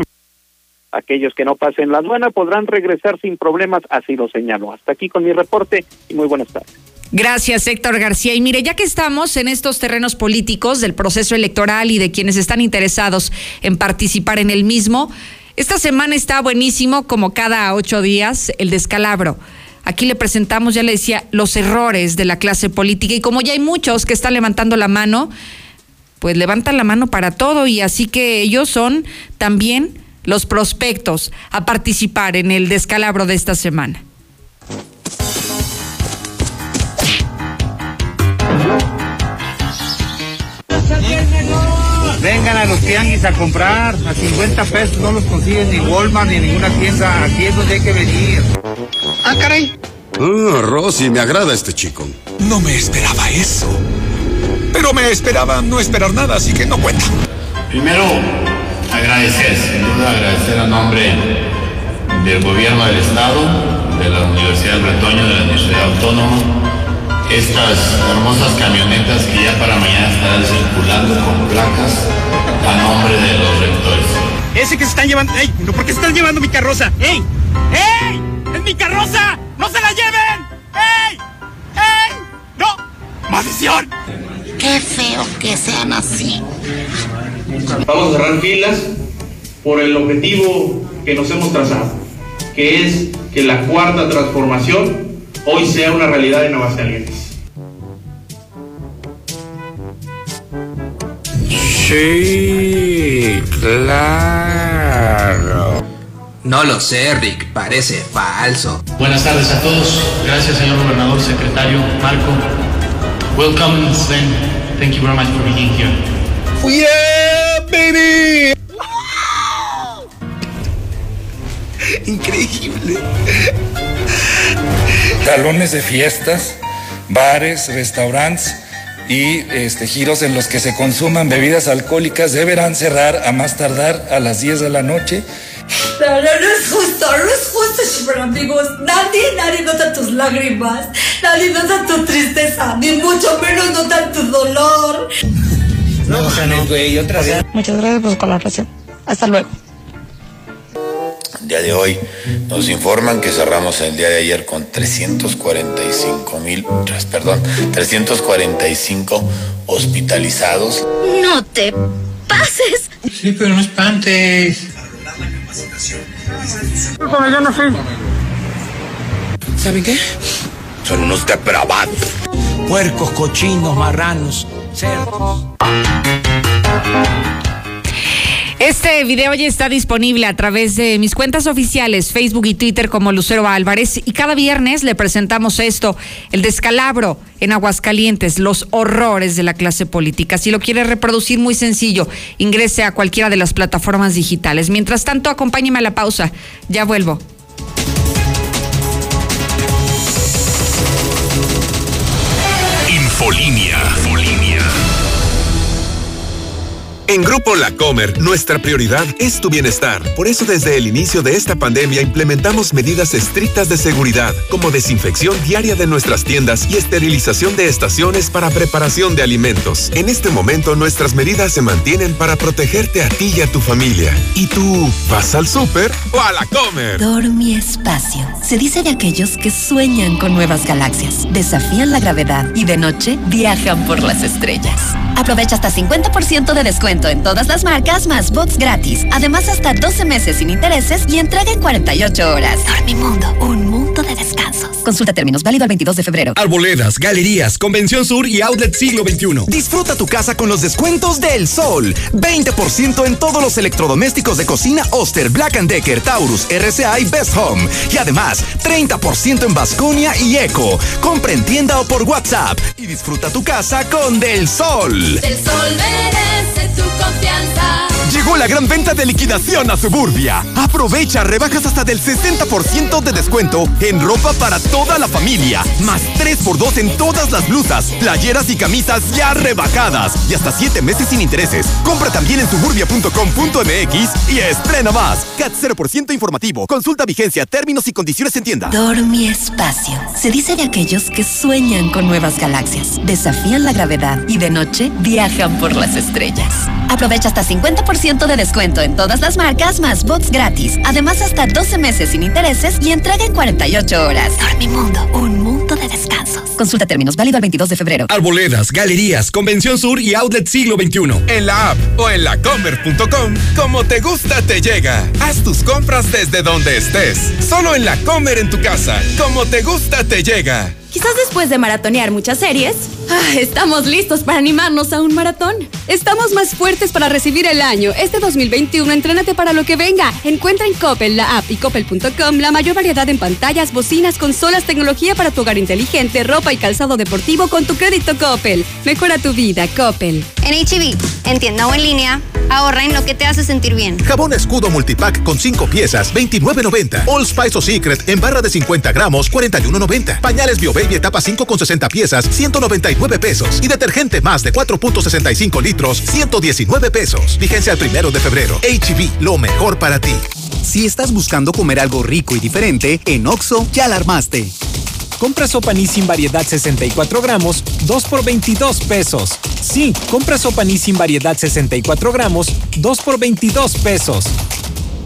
Aquellos que no pasen la aduana podrán regresar sin problemas, así lo señaló. Hasta aquí con mi reporte y muy buenas tardes. Gracias, Héctor García. Y mire, ya que estamos en estos terrenos políticos del proceso electoral y de quienes están interesados en participar en el mismo, esta semana está buenísimo, como cada ocho días, el descalabro. Aquí le presentamos, ya le decía, los errores de la clase política y como ya hay muchos que están levantando la mano, pues levantan la mano para todo y así que ellos son también los prospectos a participar en el descalabro de esta semana. Vengan a los tianguis a comprar, a 50 pesos no los consiguen ni Walmart ni ninguna tienda, aquí es donde hay que venir. Ah, caray. Ah, Rosy, me agrada este chico. No me esperaba eso. Pero me esperaba no esperar nada, así que no cuenta. Primero, agradecer, sin duda agradecer a nombre del gobierno del Estado, de la Universidad del Bretoño, de la Universidad Autónoma, estas hermosas camionetas que ya para mañana estarán circulando con placas a nombre de los rectores. Ese que se están llevando. ¡Ey! ¿Por qué se están llevando mi carroza? ¡Ey! ¡Ey! ¡Es mi carroza! ¡No se la lleven! ¡Ey! ¡Ey! ¡No! ¡Maldición! Qué feo que sean así. Vamos a cerrar filas por el objetivo que nos hemos trazado, que es que la cuarta transformación hoy sea una realidad en Aguascalientes. Sí, claro. No lo sé, Rick, parece falso. Buenas tardes a todos. Gracias, señor gobernador, secretario, Marco. Welcome, Sven. Thank you very much for being here. Yeah, baby. (laughs) Increíble. (laughs) Salones de fiestas, bares, restaurantes y este, giros en los que se consuman bebidas alcohólicas deberán cerrar a más tardar a las 10 de la noche. No, no, no es justo, no es justo, super amigos. Nadie, nadie nota tus lágrimas, nadie nota tu tristeza, ni mucho menos nota tu dolor. No, no, güey, otra vez. Muchas gracias por su colaboración. Hasta luego. El día de hoy nos informan que cerramos el día de ayer con 345 mil, perdón, 345 hospitalizados. No te pases. Sí, pero no espantes. yo no sé. ¿Saben qué? Son unos depravados. Puercos, cochinos, marranos, cerdos. Este video ya está disponible a través de mis cuentas oficiales, Facebook y Twitter como Lucero Álvarez. Y cada viernes le presentamos esto, el descalabro en Aguascalientes, los horrores de la clase política. Si lo quiere reproducir, muy sencillo, ingrese a cualquiera de las plataformas digitales. Mientras tanto, acompáñeme a la pausa. Ya vuelvo. Infolinia. Infolinia. En Grupo La Comer, nuestra prioridad es tu bienestar. Por eso desde el inicio de esta pandemia implementamos medidas estrictas de seguridad, como desinfección diaria de nuestras tiendas y esterilización de estaciones para preparación de alimentos. En este momento nuestras medidas se mantienen para protegerte a ti y a tu familia. ¿Y tú vas al súper o a La Comer? Dormi Espacio. Se dice de aquellos que sueñan con nuevas galaxias, desafían la gravedad y de noche viajan por las estrellas. Aprovecha hasta 50% de descuento en todas las marcas más box gratis. Además, hasta 12 meses sin intereses y entrega en 48 horas. Dormimundo, un mundo de descansos. Consulta términos válido el 22 de febrero. Arboledas, galerías, Convención Sur y Outlet Siglo XXI. Disfruta tu casa con los descuentos del sol. 20% en todos los electrodomésticos de cocina Oster, Black Decker, Taurus, RCA y Best Home. Y además, 30% en Vasconia y Eco. Compra en tienda o por WhatsApp. Y disfruta tu casa con Del Sol. El sol merece tu confianza. Llegó la gran venta de liquidación a Suburbia. Aprovecha rebajas hasta del 60% de descuento en ropa para toda la familia. Más 3x2 en todas las blusas, playeras y camisas ya rebajadas. Y hasta 7 meses sin intereses. Compra también en suburbia.com.mx y estrena más. CAT 0% informativo. Consulta vigencia, términos y condiciones en tienda. Dormi Espacio. Se dice de aquellos que sueñan con nuevas galaxias, desafían la gravedad y de noche viajan por las estrellas. Aprovecha hasta 50% de de descuento en todas las marcas más bots gratis. Además, hasta 12 meses sin intereses y entrega en 48 horas. Dormimundo, un mundo de descansos. Consulta términos válido el 22 de febrero. Arboledas, galerías, Convención Sur y Outlet Siglo XXI. En la app o en lacomer.com, como te gusta te llega. Haz tus compras desde donde estés. Solo en la Comer en tu casa. Como te gusta te llega. Quizás después de maratonear muchas series, ah, estamos listos para animarnos a un maratón. Estamos más fuertes para recibir el año. Este 2021, entrénate para lo que venga. Encuentra en Coppel, la app y coppel.com la mayor variedad en pantallas, bocinas, consolas, tecnología para tu hogar inteligente, ropa y calzado deportivo con tu crédito Coppel. Mejora tu vida, Coppel. En HB, en tienda o en línea, ahorra en lo que te hace sentir bien. Jabón escudo multipack con 5 piezas, 29.90. All Spice o Secret en barra de 50 gramos, 41.90. Pañales BioBaby etapa 5 con 60 piezas, 199 pesos. Y detergente más de 4.65 litros, 119 pesos. Vigencia al primero de febrero. HB, lo mejor para ti. Si estás buscando comer algo rico y diferente, en Oxo ya la armaste. Compra sopa sin variedad 64 gramos, 2 por 22 pesos. Sí, compra sopa sin variedad 64 gramos, 2 por 22 pesos.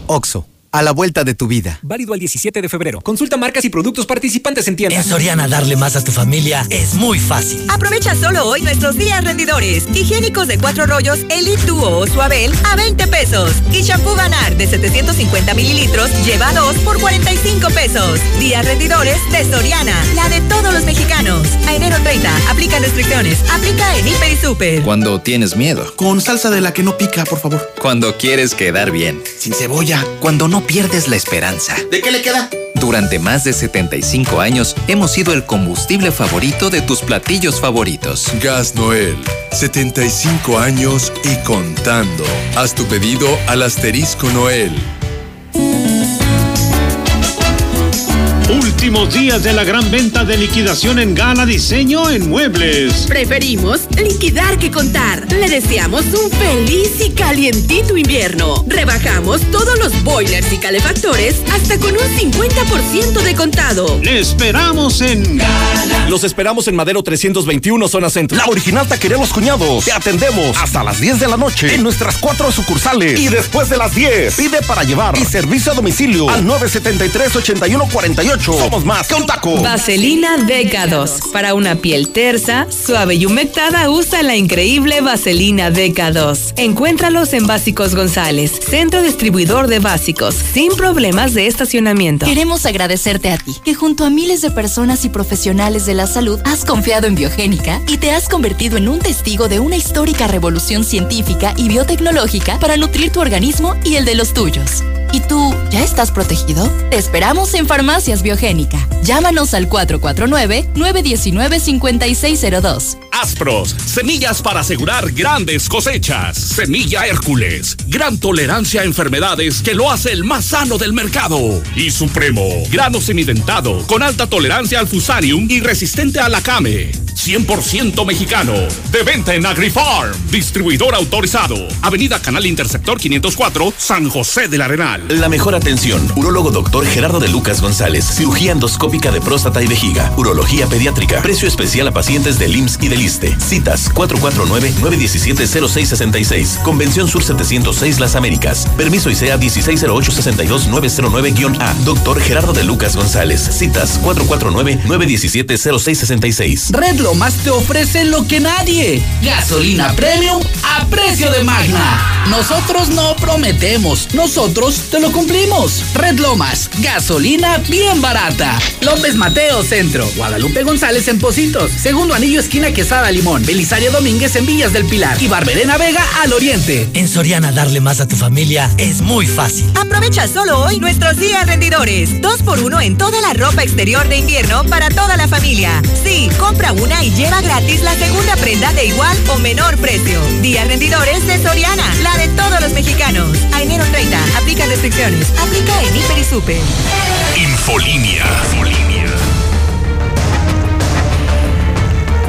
Oxo a la vuelta de tu vida. Válido al 17 de febrero. Consulta marcas y productos participantes en tiendas. En Soriana darle más a tu familia es muy fácil. Aprovecha solo hoy nuestros días rendidores. Higiénicos de cuatro rollos Elite Duo o Suabel a 20 pesos. Y shampoo Ganar de 750 mililitros lleva 2 por 45 pesos. Días rendidores de Soriana, la de todos los mexicanos. A enero 30, aplica restricciones. Aplica en Hiper y Super. Cuando tienes miedo. Con salsa de la que no pica, por favor. Cuando quieres quedar bien. Sin cebolla. Cuando no pierdes la esperanza. ¿De qué le queda? Durante más de 75 años hemos sido el combustible favorito de tus platillos favoritos. Gas Noel, 75 años y contando. Haz tu pedido al asterisco Noel. Últimos días de la gran venta de liquidación en Gala Diseño en Muebles. Preferimos liquidar que contar. Le deseamos un feliz y calientito invierno. Rebajamos todos los boilers y calefactores hasta con un 50% de contado. Le esperamos en Gala. Los esperamos en Madero 321, zona centro. La original Taquería Los Cuñados. Te atendemos hasta las 10 de la noche en nuestras cuatro sucursales. Y después de las 10, pide para llevar y servicio a domicilio al 973 8148 somos más que un taco. Vaselina DK2. Para una piel tersa, suave y humectada, usa la increíble Vaselina DK2. Encuéntralos en Básicos González, centro distribuidor de básicos, sin problemas de estacionamiento. Queremos agradecerte a ti, que junto a miles de personas y profesionales de la salud has confiado en Biogénica y te has convertido en un testigo de una histórica revolución científica y biotecnológica para nutrir tu organismo y el de los tuyos. ¿Y tú ya estás protegido? Te esperamos en Farmacias Biogénica. Llámanos al 449-919-5602. Aspros, semillas para asegurar grandes cosechas. Semilla Hércules, gran tolerancia a enfermedades que lo hace el más sano del mercado. Y Supremo, grano semidentado, con alta tolerancia al fusarium y resistente a la came. 100% mexicano. De venta en AgriFarm. Distribuidor autorizado. Avenida Canal Interceptor 504, San José del Arenal. La mejor atención. Urólogo doctor Gerardo de Lucas González. Cirugía endoscópica de próstata y vejiga. Urología pediátrica. Precio especial a pacientes del IMSS y del ISTE. Citas 449-917-0666. Convención Sur 706 Las Américas. Permiso ICEA 1608-62909-A. Doctor Gerardo de Lucas González. Citas 449-917-0666. Red Lomas te ofrece lo que nadie. Gasolina premium a precio de magna. Nosotros no prometemos, nosotros te lo cumplimos. Red Lomas, gasolina bien barata. López Mateo Centro, Guadalupe González en Positos, Segundo Anillo esquina Quesada Limón, Belisario Domínguez en Villas del Pilar y Barberena Vega al Oriente. En Soriana darle más a tu familia es muy fácil. Aprovecha solo hoy nuestros días rendidores. Dos por uno en toda la ropa exterior de invierno para toda la familia. Sí, compra una y lleva gratis la segunda prenda de igual o menor precio. Días rendidores de Soriana, la de todos los mexicanos. A enero 30, aplica restricciones. Aplica en Hiper y Super. Infolínea.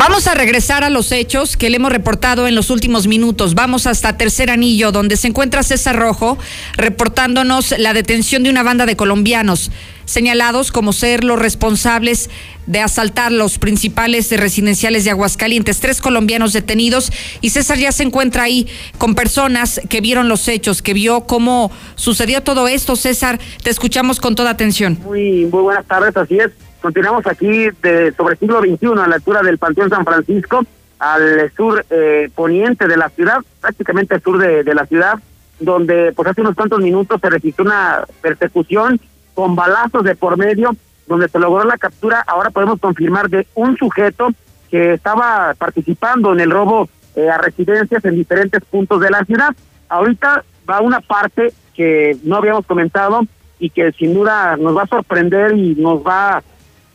Vamos a regresar a los hechos que le hemos reportado en los últimos minutos. Vamos hasta Tercer Anillo, donde se encuentra César Rojo, reportándonos la detención de una banda de colombianos señalados como ser los responsables de asaltar los principales residenciales de Aguascalientes. Tres colombianos detenidos y César ya se encuentra ahí con personas que vieron los hechos, que vio cómo sucedió todo esto. César, te escuchamos con toda atención. Muy, muy buenas tardes, así es. Continuamos aquí de, sobre siglo XXI a la altura del Panteón San Francisco, al sur eh, poniente de la ciudad, prácticamente al sur de, la ciudad, donde pues hace unos cuantos minutos se registró una persecución con balazos de por medio, donde se logró la captura, ahora podemos confirmar de un sujeto que estaba participando en el robo eh, a residencias en diferentes puntos de la ciudad. Ahorita va una parte que no habíamos comentado y que sin duda nos va a sorprender y nos va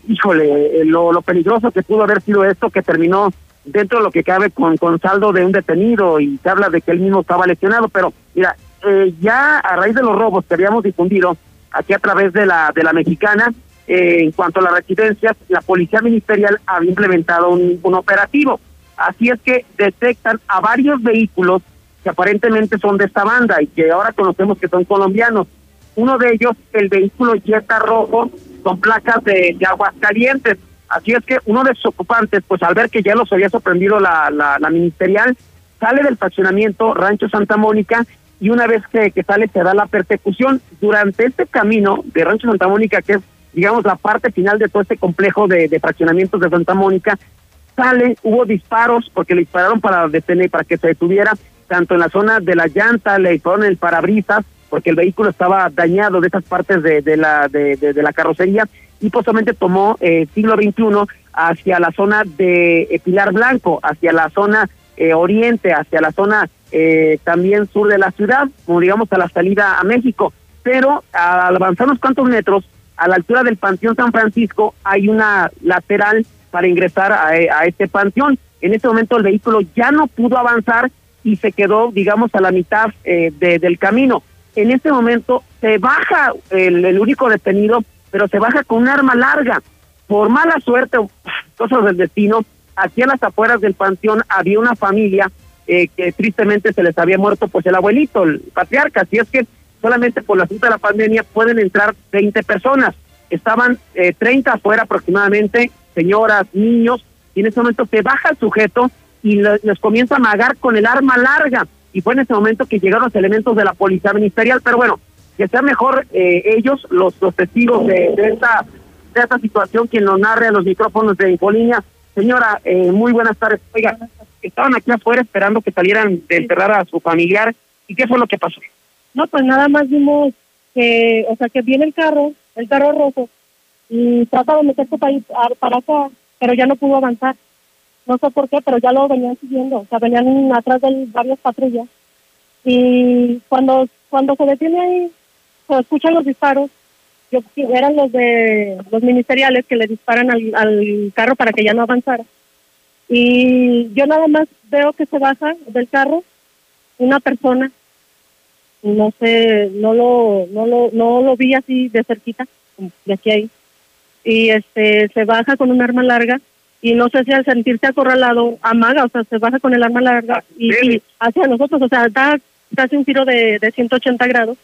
híjole, eh, lo, lo peligroso que pudo haber sido esto que terminó dentro de lo que cabe con, saldo de un detenido y se habla de que él mismo estaba lesionado, pero mira, eh, ya a raíz de los robos que habíamos difundido aquí a través de la, de la mexicana, eh, en cuanto a las residencias, la Policía Ministerial había implementado un, un operativo. Así es que detectan a varios vehículos que aparentemente son de esta banda y que ahora conocemos que son colombianos. Uno de ellos, el vehículo Jetta rojo, con placas de, de Aguascalientes. Así es que uno de sus ocupantes, pues al ver que ya los había sorprendido la, la, la ministerial, sale del fraccionamiento Rancho Santa Mónica y una vez que, que sale se da la persecución. Durante este camino de Rancho Santa Mónica, que es, digamos, la parte final de todo este complejo de, de fraccionamientos de Santa Mónica, sale, hubo disparos porque le dispararon para detener, para que se detuviera, tanto en la zona de la llanta, le dispararon el parabrisas, porque el vehículo estaba dañado de esas partes de, de la de, la carrocería y posiblemente tomó eh, siglo XXI hacia la zona de eh, Pilar Blanco, hacia la zona eh, oriente, hacia la zona eh, también sur de la ciudad, como digamos a la salida a México. Pero al avanzar unos cuantos metros, a la altura del Panteón San Francisco, hay una lateral para ingresar a, a este panteón. En este momento el vehículo ya no pudo avanzar y se quedó, digamos, a la mitad eh, de, del camino en este momento se baja el, único detenido, pero se baja con un arma larga. Por mala suerte, cosas del destino, aquí en las afueras del panteón había una familia eh, que tristemente se les había muerto pues el abuelito, el patriarca, así es que solamente por la asunto de la pandemia pueden entrar 20 personas. Estaban eh, 30 afuera aproximadamente, señoras, niños, y en ese momento se baja el sujeto y le, les comienza a amagar con el arma larga y fue en ese momento que llegaron los elementos de la policía ministerial, pero bueno, que sea mejor eh, ellos, los, los testigos de, esta de esta situación, quien lo narre a los micrófonos de Infolínea. Señora, eh, muy buenas tardes. Oiga, estaban aquí afuera esperando que salieran de enterrar a su familiar. ¿Y qué fue lo que pasó? No, pues nada más vimos que, o sea, que viene el carro, el carro rojo, y trata de meterse para, para acá, pero ya no pudo avanzar no sé por qué, pero ya lo venían siguiendo, o sea, venían atrás de varias patrullas. Y cuando cuando se detiene ahí, se escuchan los disparos, yo, eran los de los ministeriales que le disparan al, al carro para que ya no avanzara. Y yo nada más veo que se baja del carro una persona, no sé, no lo, no lo, no lo vi así de cerquita, de aquí a ahí, y este se baja con un arma larga y no sé si al sentirse acorralado amaga, o sea, se baja con el arma larga y, y hacia nosotros, o sea, da casi un tiro de, de 180 grados,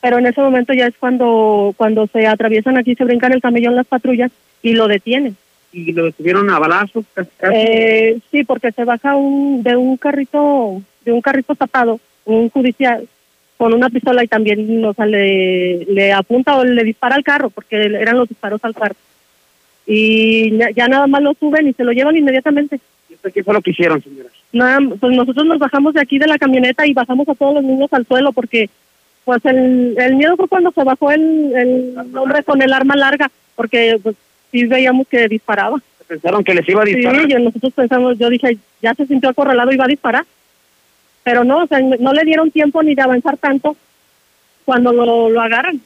pero en ese momento ya es cuando cuando se atraviesan aquí, se brincan el camellón las patrullas y lo detienen. ¿Y lo detuvieron a balazos? Casi, casi. Eh, sí, porque se baja un de un carrito, de un carrito tapado, un judicial, con una pistola y también o sea, le, le apunta o le dispara al carro, porque eran los disparos al carro y ya, ya, nada más lo suben y se lo llevan inmediatamente. ¿Y qué fue lo que hicieron, señora? Nada, pues nosotros nos bajamos de aquí de la camioneta y bajamos a todos los niños al suelo porque pues el, el miedo fue cuando se bajó el, el hombre con el arma larga, porque pues sí veíamos que disparaba. ¿Pensaron que les iba a disparar? Sí, yo, nosotros pensamos, yo dije, ya se sintió acorralado y iba a disparar. Pero no, o sea, no le dieron tiempo ni de avanzar tanto cuando lo, lo agarran.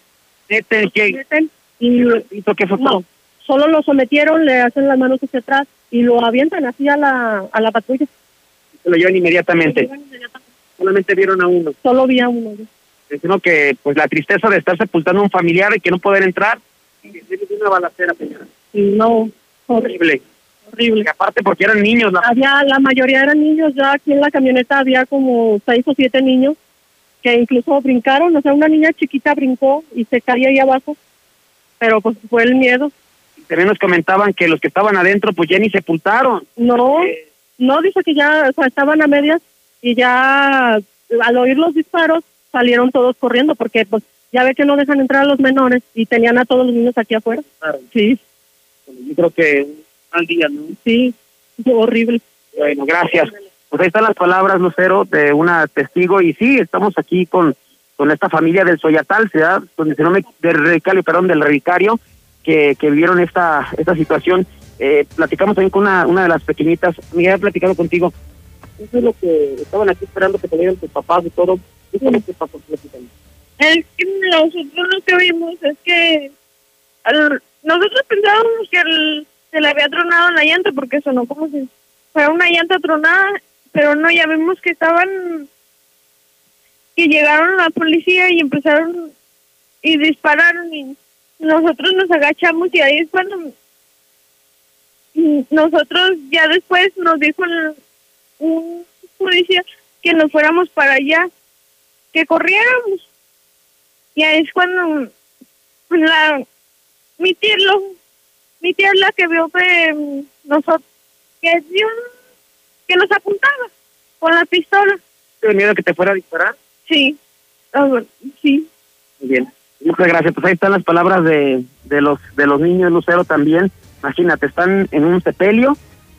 ¿Neten qué? Y, ¿Y qué fue no, solo lo sometieron, le hacen las manos hacia atrás y lo avientan así a la, a la patrulla. Se lo llevan inmediatamente. Lo inmediatamente. Solamente vieron a uno. Solo vi a uno. Sino que pues la tristeza de estar sepultando a un familiar y que no poder entrar y una balacera, señora. No, horrible. horrible. aparte porque eran niños. La... Había, la mayoría eran niños, ya aquí en la camioneta había como seis o siete niños que incluso brincaron, o sea, una niña chiquita brincó y se caía ahí abajo, pero pues fue el miedo. También nos comentaban que los que estaban adentro pues ya ni sepultaron. No, no, dice que ya, o sea, estaban a medias y ya al oír los disparos salieron todos corriendo porque pues ya ve que no dejan entrar a los menores y tenían a todos los niños aquí afuera. Sí. Yo creo que al día, ¿no? Sí, horrible. Bueno, gracias. Pues ahí están las palabras, Lucero, de una testigo. Y sí, estamos aquí con, con esta familia del Soyatal, ciudad, donde se me del Radicario, perdón, del Radicario, que, que vivieron esta, esta situación. Eh, platicamos también con una, una de las pequeñitas. Miguel, he platicado contigo. Eso es lo que estaban aquí esperando que salieran tus papás y todo. Eso es lo que pasó platicando. Es que nosotros lo que vimos es que al- nosotros pensábamos que el- se le había tronado la llanta porque sonó como si fuera una llanta tronada, pero no, ya vimos que estaban, que llegaron la policía y empezaron y dispararon y nosotros nos agachamos y ahí es cuando nosotros ya después nos dijo un policía que nos fuéramos para allá, que corriéramos. Y ahí es cuando la, mi tía lo, mi tía es la que vio que nosotros, que dio, que nos apuntaba con la pistola. ¿Tienes miedo que te fuera a disparar? Sí, Ah, bueno, sí. Muy bien. Muchas gracias. Pues ahí están las palabras de, de los de los niños Lucero también. Imagínate, están en un sepelio,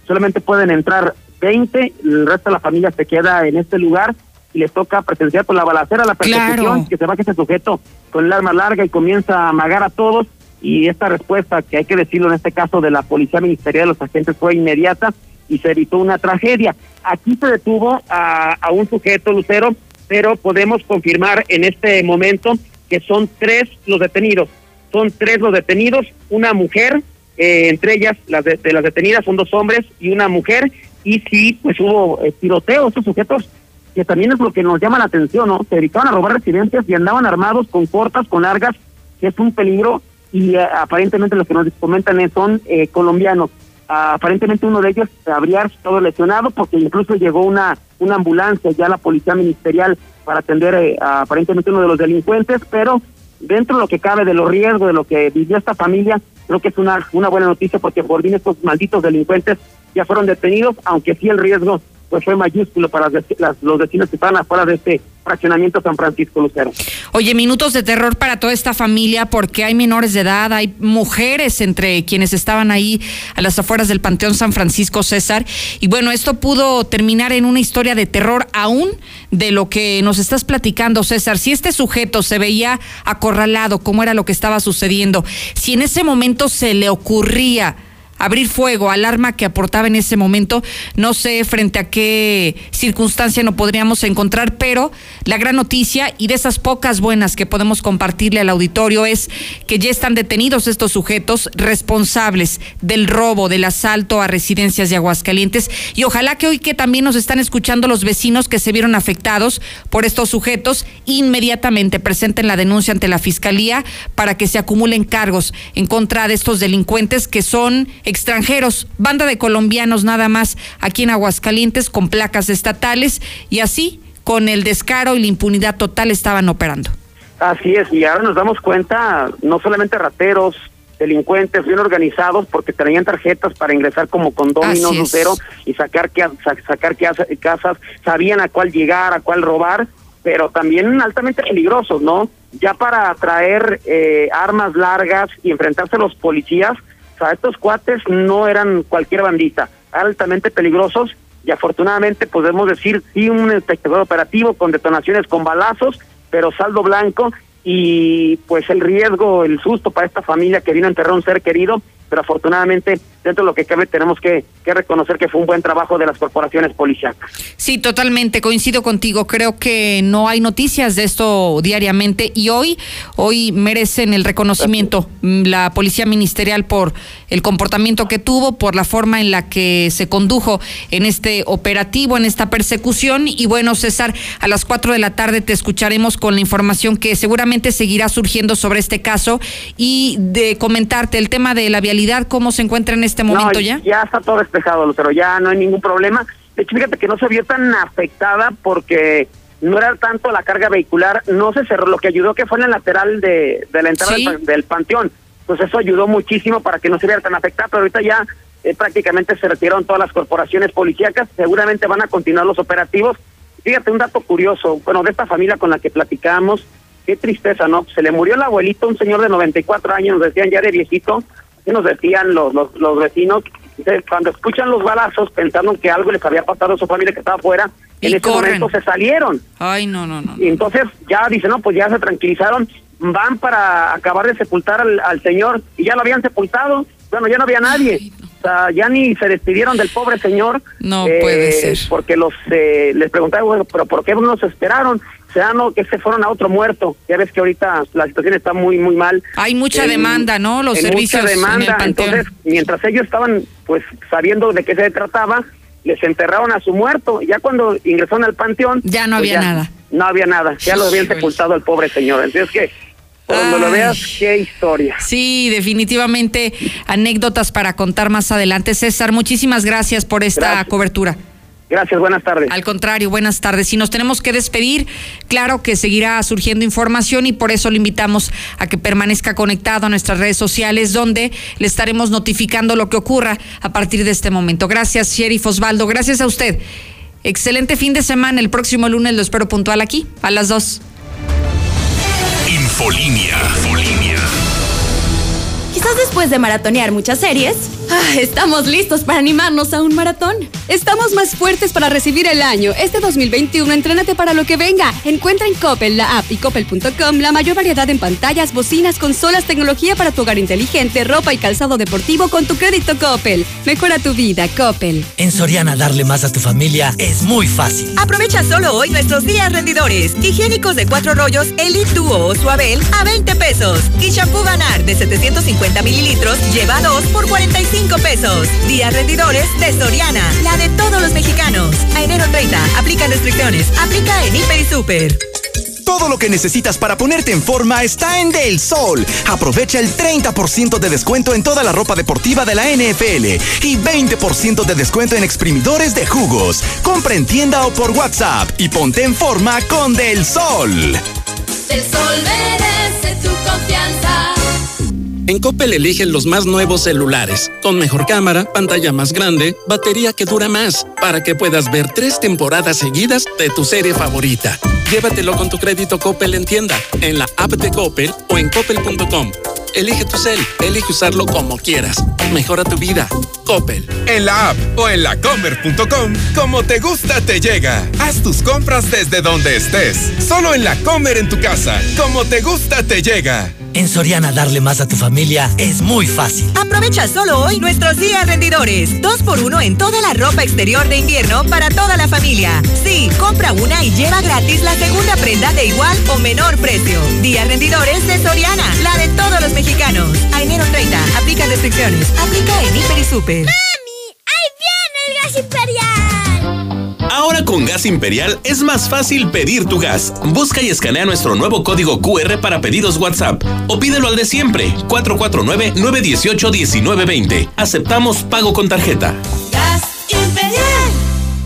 solamente pueden entrar 20, el resto de la familia se queda en este lugar y les toca presenciar por la balacera la persecución, Claro. que se baja ese sujeto con el arma larga y comienza a amagar a todos y esta respuesta, que hay que decirlo en este caso de la Policía Ministerial de los agentes fue inmediata y se evitó una tragedia. Aquí se detuvo a, a un sujeto, Lucero, pero podemos confirmar en este momento que son tres los detenidos. Son tres los detenidos, una mujer, eh, entre ellas las de, las detenidas son dos hombres y una mujer, y sí, pues hubo eh, tiroteo, estos sujetos, que también es lo que nos llama la atención, ¿no? Se dedicaban a robar residencias y andaban armados con cortas, con largas, que es un peligro, y eh, aparentemente los que nos comentan son eh, colombianos. Ah, aparentemente uno de ellos habría estado lesionado porque incluso llegó una, una ambulancia ya la policía ministerial para atender eh, a aparentemente uno de los delincuentes, pero dentro de lo que cabe de los riesgos de lo que vivió esta familia, creo que es una, una buena noticia porque por fin estos malditos delincuentes ya fueron detenidos, aunque sí el riesgo pues fue mayúsculo para los vecinos que estaban afuera de este fraccionamiento San Francisco Lucero. Oye, minutos de terror para toda esta familia porque hay menores de edad, hay mujeres entre quienes estaban ahí a las afueras del Panteón San Francisco César. Y bueno, esto pudo terminar en una historia de terror aún de lo que nos estás platicando, César. Si este sujeto se veía acorralado, cómo era lo que estaba sucediendo, si en ese momento se le ocurría abrir fuego al arma que aportaba en ese momento. No sé frente a qué circunstancia no podríamos encontrar, pero la gran noticia y de esas pocas buenas que podemos compartirle al auditorio es que ya están detenidos estos sujetos responsables del robo, del asalto a residencias de Aguascalientes y ojalá que hoy que también nos están escuchando los vecinos que se vieron afectados por estos sujetos, inmediatamente presenten la denuncia ante la fiscalía para que se acumulen cargos en contra de estos delincuentes que son extranjeros, banda de colombianos nada más aquí en Aguascalientes con placas estatales y así con el descaro y la impunidad total estaban operando. Así es, y ahora nos damos cuenta, no solamente rateros, delincuentes bien organizados, porque tenían tarjetas para ingresar como condóminos. Lucero, y sacar, que, sa- sacar que casas, sabían a cuál llegar, a cuál robar, pero también altamente peligrosos, ¿no? Ya para traer eh, armas largas y enfrentarse a los policías, sea, estos cuates no eran cualquier bandita, altamente peligrosos, y afortunadamente podemos decir, sí, un espectacular operativo con detonaciones con balazos, pero saldo blanco y pues el riesgo, el susto para esta familia que vino a enterrar un ser querido, pero afortunadamente dentro de lo que cabe tenemos que, que reconocer que fue un buen trabajo de las corporaciones policiales. Sí, totalmente, coincido contigo. Creo que no hay noticias de esto diariamente y hoy, hoy merecen el reconocimiento la policía ministerial por el comportamiento que tuvo, por la forma en la que se condujo en este operativo, en esta persecución. Y bueno, César, a las cuatro de la tarde te escucharemos con la información que seguramente seguirá surgiendo sobre este caso y de comentarte el tema de la vialidad vialidad cómo se encuentra en este momento No, ya? Ya está todo despejado, pero ya no hay ningún problema. De hecho, fíjate que no se vio tan afectada porque no era tanto la carga vehicular, no se cerró, lo que ayudó que fue en el lateral de, de la entrada Sí. del, del panteón. Pues eso ayudó muchísimo para que no se viera tan afectada, pero ahorita ya eh, prácticamente se retiraron todas las corporaciones policíacas, seguramente van a continuar los operativos. Fíjate, un dato curioso, bueno, de esta familia con la que platicamos, qué tristeza, ¿no? Se le murió el abuelito, un señor de 94 años, nos decían ya de viejito, nos decían los, los, los vecinos, Entonces, cuando escuchan los balazos pensando que algo les había pasado a su familia que estaba afuera, Y en ese corren. momento se salieron. Ay, no, no, no. Y entonces ya dicen, no, pues ya se tranquilizaron, van para acabar de sepultar al, al señor y ya lo habían sepultado. Bueno, ya no había nadie. O sea, ya ni se despidieron del pobre señor. No eh, puede ser. Porque los eh, les preguntaban, bueno, pero ¿por qué no nos esperaron? O sea, no, que se fueron a otro muerto. Ya ves que ahorita la situación está muy, muy mal. Hay mucha En- demanda, ¿no? Los servicios Mucha en el demanda. Entonces, mientras ellos estaban, pues, sabiendo de qué se trataba, les enterraron a su muerto. Ya cuando ingresaron al panteón... Ya no pues había nada. No había nada. Ya lo habían sepultado al pobre señor. Entonces, que cuando lo veas, qué historia. Sí, definitivamente anécdotas para contar más adelante. César, muchísimas gracias por esta Gracias. cobertura. Gracias, buenas tardes. Al contrario, buenas tardes. Si nos tenemos que despedir, claro que seguirá surgiendo información y por eso lo invitamos a que permanezca conectado a nuestras redes sociales, donde le estaremos notificando lo que ocurra a partir de este momento. Gracias, Sheriff Osvaldo. Gracias a usted. Excelente fin de semana. El próximo lunes lo espero puntual aquí, a las dos. Infolinia. Infolinia. Quizás después de maratonear muchas series, ah, estamos listos para animarnos a un maratón. Estamos más fuertes para recibir el año. Este 2021, entrénate para lo que venga. Encuentra en Coppel, la app y coppel.com la mayor variedad en pantallas, bocinas, consolas, tecnología para tu hogar inteligente, ropa y calzado deportivo con tu crédito Coppel. Mejora tu vida, Coppel. En Soriana darle más a tu familia es muy fácil. Aprovecha solo hoy nuestros días rendidores. Higiénicos de cuatro rollos Elite Duo o Suabel a 20 pesos. Y shampoo Ganar de 750 mililitros lleva dos por 45 pesos. Días rendidores de Soriana, la de todos los mexicanos. A enero 30, aplican restricciones. Aplica en Hiper y Super. Todo lo que necesitas para ponerte en forma está en Del Sol. Aprovecha el 30% de descuento en toda la ropa deportiva de la NFL y 20% de descuento en exprimidores de jugos. Compra en tienda o por WhatsApp y ponte en forma con Del Sol. El sol merece tu confianza. En Coppel eligen los más nuevos celulares, con mejor cámara, pantalla más grande, batería que dura más, para que puedas ver tres temporadas seguidas de tu serie favorita. Llévatelo con tu crédito Coppel en tienda, en la app de Coppel o en coppel.com. Elige tu cel, elige usarlo como quieras. Mejora tu vida. Coppel. En la app o en lacomer.com, como te gusta te llega. Haz tus compras desde donde estés. Solo en la Comer en tu casa, como te gusta te llega. En Soriana darle más a tu familia es muy fácil. Aprovecha solo hoy nuestros días rendidores. Dos por uno en toda la ropa exterior de invierno para toda la familia. Sí, compra una y lleva gratis la segunda prenda de igual o menor precio. Días rendidores de Soriana, la de todos los mexicanos. A enero 30, aplica restricciones. Aplica en Hiper y Super. Gas Imperial es más fácil pedir tu gas. Busca y escanea nuestro nuevo código QR para pedidos WhatsApp o pídelo al de siempre, 449-918-1920. Aceptamos pago con tarjeta.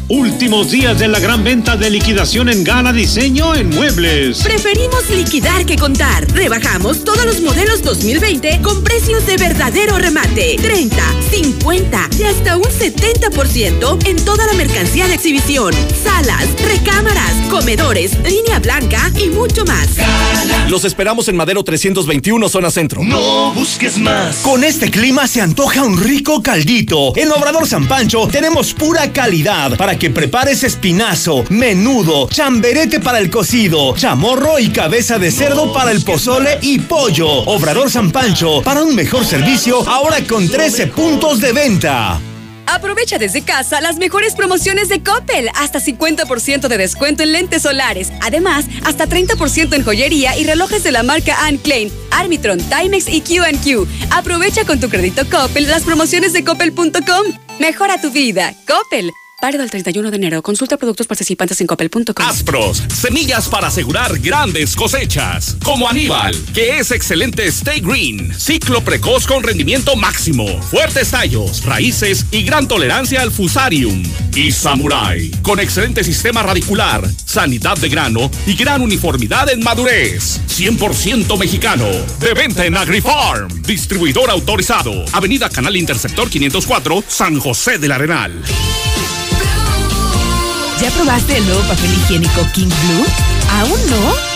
Últimos días de la gran venta de liquidación en Gala Diseño en Muebles. Preferimos liquidar que contar. Rebajamos todos los modelos 2020 con precios de verdadero remate. 30, 50 y hasta un 70% en toda la mercancía de exhibición. Salas, recámaras, comedores, línea blanca y mucho más. Los esperamos en Madero 321, zona centro. No busques más. Con este clima se antoja un rico caldito. En Obrador San Pancho tenemos pura calidad para que prepares espinazo, menudo, chamberete para el cocido, chamorro y cabeza de cerdo para el pozole y pollo. Obrador San Pancho, para un mejor servicio, ahora con 13 puntos de venta. Aprovecha desde casa las mejores promociones de Coppel. Hasta 50% de descuento en lentes solares. Además, hasta 30% en joyería y relojes de la marca Anne Klein, Armitron, Timex y Q&Q. Aprovecha con tu crédito Coppel las promociones de coppel.com. Mejora tu vida. Coppel. Válido el 31 de enero. Consulta productos participantes en coppel.com. Aspros, semillas para asegurar grandes cosechas. Como Aníbal, que es excelente Stay Green. Ciclo precoz con rendimiento máximo. Fuertes tallos, raíces y gran tolerancia al fusarium. Y Samurai, con excelente sistema radicular, sanidad de grano y gran uniformidad en madurez. 100% mexicano. De venta en AgriFarm. Distribuidor autorizado. Avenida Canal Interceptor 504, San José del Arenal. ¿Ya probaste el nuevo papel higiénico King Blue? ¿Aún no?